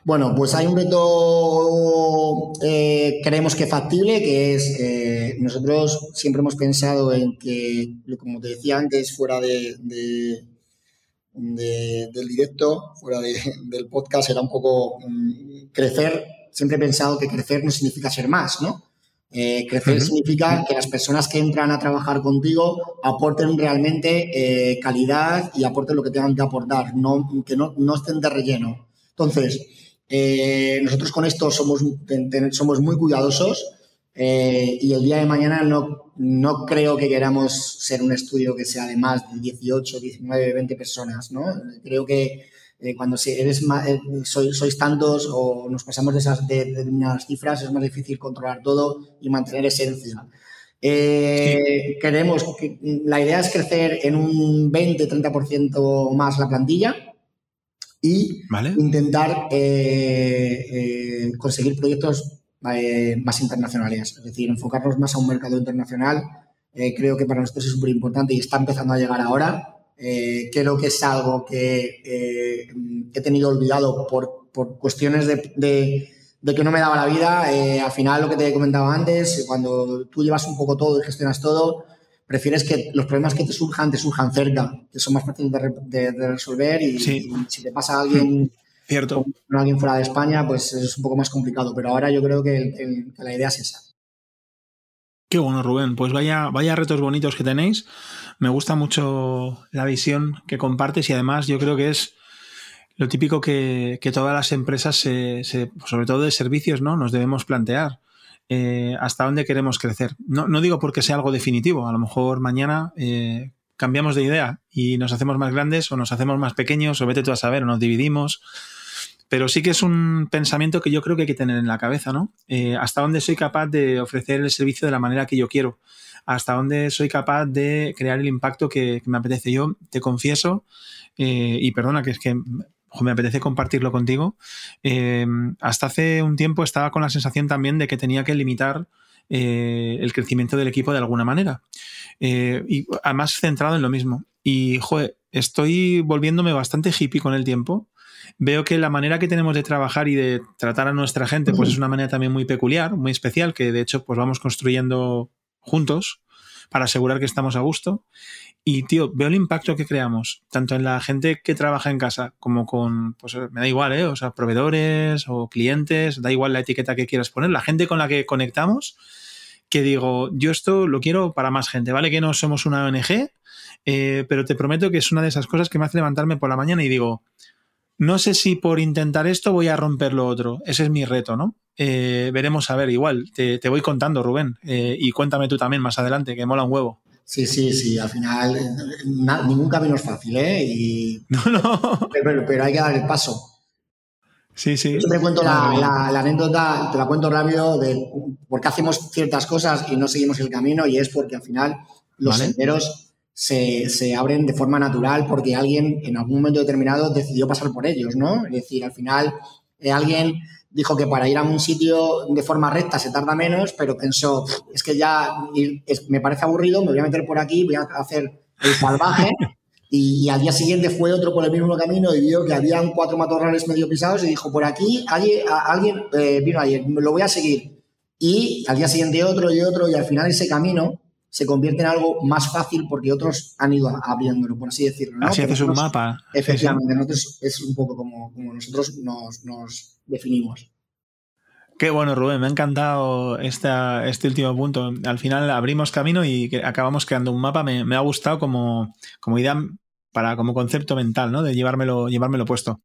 Bueno, pues hay un reto, eh, creemos que factible, que es, eh, nosotros siempre hemos pensado en que, como te decía antes, fuera de, del directo, fuera del podcast, era un poco mm, crecer. Siempre he pensado que crecer no significa ser más, ¿no? Eh, crecer significa que las personas que entran a trabajar contigo aporten realmente calidad y aporten lo que tengan que aportar, no, que no, no estén de relleno. Entonces, eh, nosotros con esto somos, somos muy cuidadosos eh, y el día de mañana no, no creo que queramos ser un estudio que sea de más de 18, 19, 20 personas. ¿no? Creo que eh, cuando eres sois, tantos o nos pasamos de esas determinadas cifras es más difícil controlar todo y mantener esencia. Queremos que la idea es crecer en un 20-30% más la plantilla y intentar eh, eh, conseguir proyectos eh, más internacionales, es decir, enfocarnos más a un mercado internacional. creo que para nosotros es súper importante y está empezando a llegar ahora. creo que es algo que he tenido olvidado por, por cuestiones de, de, de, que no me daba la vida. al final, lo que te he comentado antes, cuando tú llevas un poco todo y gestionas todo, prefieres que los problemas que te surjan te surjan cerca, que son más fáciles de, resolver y, si te pasa a alguien, Cierto. alguien fuera de España, pues es un poco más complicado. Pero ahora yo creo que, la idea es esa. Qué bueno, Rubén. Pues vaya, vaya retos bonitos que tenéis. Me gusta mucho la visión que compartes y además yo creo que es lo típico que, todas las empresas, sobre todo de servicios, ¿no? nos debemos plantear. Eh, hasta dónde queremos crecer. No, no, digo porque sea algo definitivo, a lo mejor mañana eh, cambiamos de idea y nos hacemos más grandes o nos hacemos más pequeños o vete tú a saber o nos dividimos. Pero sí que es un pensamiento que yo creo que hay que tener en la cabeza, ¿no? Eh, hasta dónde soy capaz de ofrecer el servicio de la manera que yo quiero, hasta dónde soy capaz de crear el impacto que, me apetece. Yo te confieso, y perdona que es que me apetece compartirlo contigo. Eh, hasta hace un tiempo estaba con la sensación también de que tenía que limitar eh, el crecimiento del equipo de alguna manera. Eh, y además centrado en lo mismo. Y, estoy volviéndome bastante hippie con el tiempo. Veo que la manera que tenemos de trabajar y de tratar a nuestra gente, pues es una manera también muy peculiar, muy especial, que de hecho, pues vamos construyendo juntos para asegurar que estamos a gusto. Y, tío, veo el impacto que creamos, tanto en la gente que trabaja en casa como con, pues me da igual, ¿eh? O sea, proveedores o clientes, da igual la etiqueta que quieras poner, la gente con la que conectamos, que digo, yo esto lo quiero para más gente, ¿vale? Que no somos una ONG, eh, pero te prometo que es una de esas cosas que me hace levantarme por la mañana y digo, no sé si por intentar esto voy a romper lo otro. Ese es mi reto, ¿no? Eh, veremos a ver, igual, te, voy contando, Rubén, eh, y cuéntame tú también más adelante, que mola un huevo. Sí, sí, sí, al final ningún camino es fácil, ¿eh? Y, no, no. Pero, hay que dar el paso. Sí, sí. Yo te cuento la, anécdota, te la cuento rápido de por qué hacemos ciertas cosas y no seguimos el camino y es porque al final los senderos se, se, abren de forma natural porque alguien en algún momento determinado decidió pasar por ellos, ¿no? Es decir, al final eh, alguien dijo que para ir a un sitio de forma recta se tarda menos, pero pensó, es que ya me parece aburrido, me voy a meter por aquí, voy a hacer el salvaje. Y, al día siguiente fue otro por el mismo camino y vio que habían cuatro matorrales medio pisados y dijo, por aquí alguien, eh, vino ayer, lo voy a seguir. Y al día siguiente otro y otro y al final ese camino se convierte en algo más fácil porque otros han ido abriéndolo, por así decirlo. ¿no? Así haces un mapa. Efectivamente, nosotros es un poco como, como nosotros nos, definimos. Qué bueno, Rubén, me ha encantado esta, este último punto. Al final abrimos camino y acabamos creando un mapa. Me, ha gustado como, como idea para, como concepto mental, ¿no? De llevármelo, llevármelo puesto.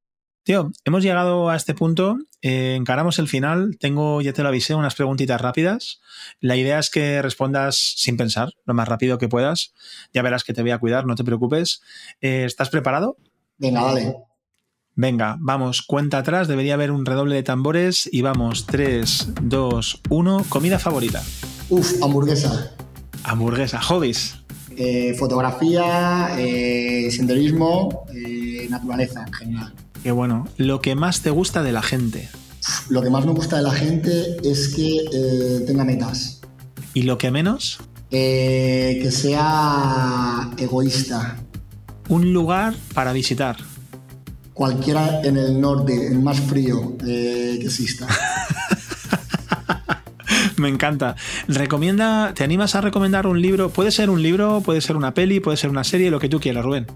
Tío, hemos llegado a este punto, eh, encaramos el final, tengo, ya te lo avisé, unas preguntitas rápidas. La idea es que respondas sin pensar, lo más rápido que puedas. Ya verás que te voy a cuidar, no te preocupes. Eh, ¿Estás preparado? Venga, dale. Venga, vamos, cuenta atrás, debería haber un redoble de tambores y vamos, 3, 2, 1, comida favorita. Uf, hamburguesa. Hamburguesa, hobbies. Eh, fotografía, senderismo, naturaleza en general. Qué bueno. Lo que más te gusta de la gente. Lo que más me gusta de la gente es que eh, tenga metas. ¿Y lo que menos? Eh, que sea egoísta. Un lugar para visitar. Cualquiera en el norte, el más frío eh, que exista. me encanta. Recomienda, ¿te animas a recomendar un libro? Puede ser un libro, puede ser una peli, puede ser una serie, lo que tú quieras, Rubén.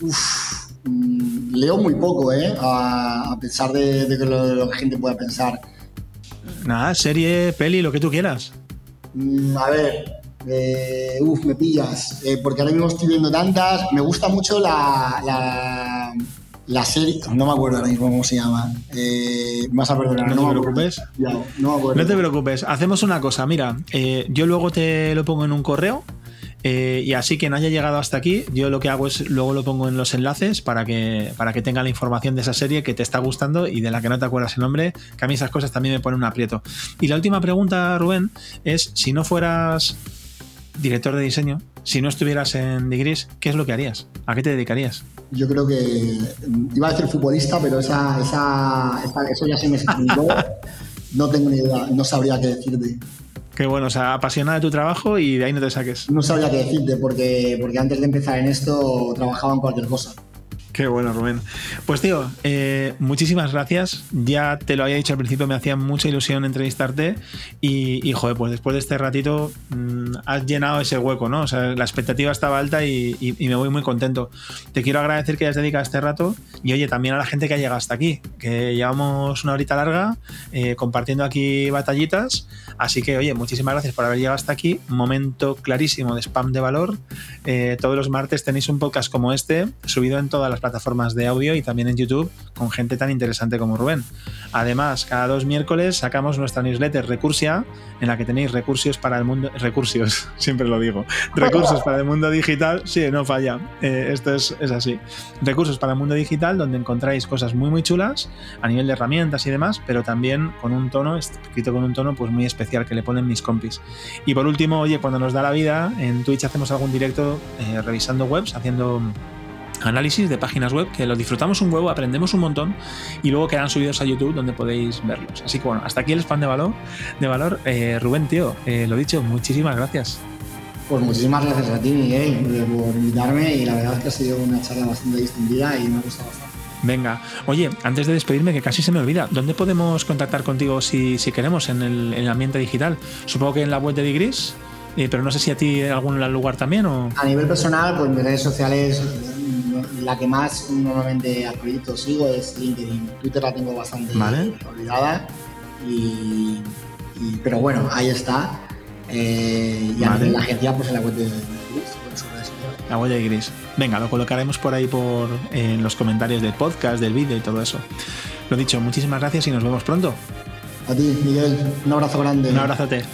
Uf, leo muy poco, ¿eh? A, pesar de, que lo, la gente pueda pensar. Nada, serie, peli, lo que tú quieras. Mm, a ver, eh, uf, me pillas, eh, porque ahora mismo estoy viendo tantas. Me gusta mucho la, la, serie, no me acuerdo ahora mismo cómo se llama. Eh, vas a perdonar, no, te preocupes. no, te preocupes, hacemos una cosa, mira, eh, yo luego te lo pongo en un correo eh, y así quien haya llegado hasta aquí, yo lo que hago es luego lo pongo en los enlaces para que, para que tenga la información de esa serie que te está gustando y de la que no te acuerdas el nombre, que a mí esas cosas también me ponen un aprieto. Y la última pregunta, Rubén, es si no fueras director de diseño, si no estuvieras en Digris, ¿qué es lo que harías? ¿A qué te dedicarías? Yo creo que iba a decir futbolista, pero esa, esa, eso ya se me explicó. no tengo ni idea, no sabría qué decirte. Qué bueno, o sea, apasionada de tu trabajo y de ahí no te saques. No sabía qué decirte porque, porque antes de empezar en esto trabajaba en cualquier cosa. Qué bueno, Rubén. Pues tío, eh, muchísimas gracias. Ya te lo había dicho al principio, me hacía mucha ilusión entrevistarte y, y joder, pues después de este ratito mm, has llenado ese hueco, ¿no? O sea, la expectativa estaba alta y, me voy muy contento. Te quiero agradecer que hayas dedicado este rato y oye, también a la gente que ha llegado hasta aquí, que llevamos una horita larga eh, compartiendo aquí batallitas. Así que oye, muchísimas gracias por haber llegado hasta aquí. Momento clarísimo de spam de valor. Eh, todos los martes tenéis un podcast como este, subido en todas las plataformas de audio y también en YouTube con gente tan interesante como Rubén. Además, cada dos miércoles sacamos nuestra newsletter Recursia, en la que tenéis recursos para el mundo, recursos, siempre lo digo, recursos para el mundo digital, sí, no falla, eh, esto es, es, así, recursos para el mundo digital donde encontráis cosas muy muy chulas a nivel de herramientas y demás, pero también con un tono, escrito con un tono pues muy especial que le ponen mis compis. Y por último, oye, cuando nos da la vida, en Twitch hacemos algún directo eh, revisando webs, haciendo análisis de páginas web que los disfrutamos un huevo, aprendemos un montón y luego quedan subidos a YouTube donde podéis verlos. Así que bueno, hasta aquí el spam de valor. De valor. Eh, Rubén, tío, eh, lo dicho, muchísimas gracias. Pues muchísimas gracias a ti, Miguel, por invitarme y la verdad es que ha sido una charla bastante distendida y me ha gustado bastante. Venga, oye, antes de despedirme, que casi se me olvida, ¿dónde podemos contactar contigo si, si queremos en el, en el, ambiente digital? Supongo que en la web de Digris, eh, pero no sé si a ti en algún lugar también o... A nivel personal, pues mis redes sociales la que más normalmente actualizo sigo es LinkedIn. Twitter la tengo bastante olvidada. Y, pero bueno, ahí está. Eh, y la agencia, pues en la web de, Gris. La web de Gris. Venga, lo colocaremos por ahí por, en los comentarios del podcast, del vídeo y todo eso. Lo dicho, muchísimas gracias y nos vemos pronto. A ti, Miguel. Un abrazo grande. Un abrazote.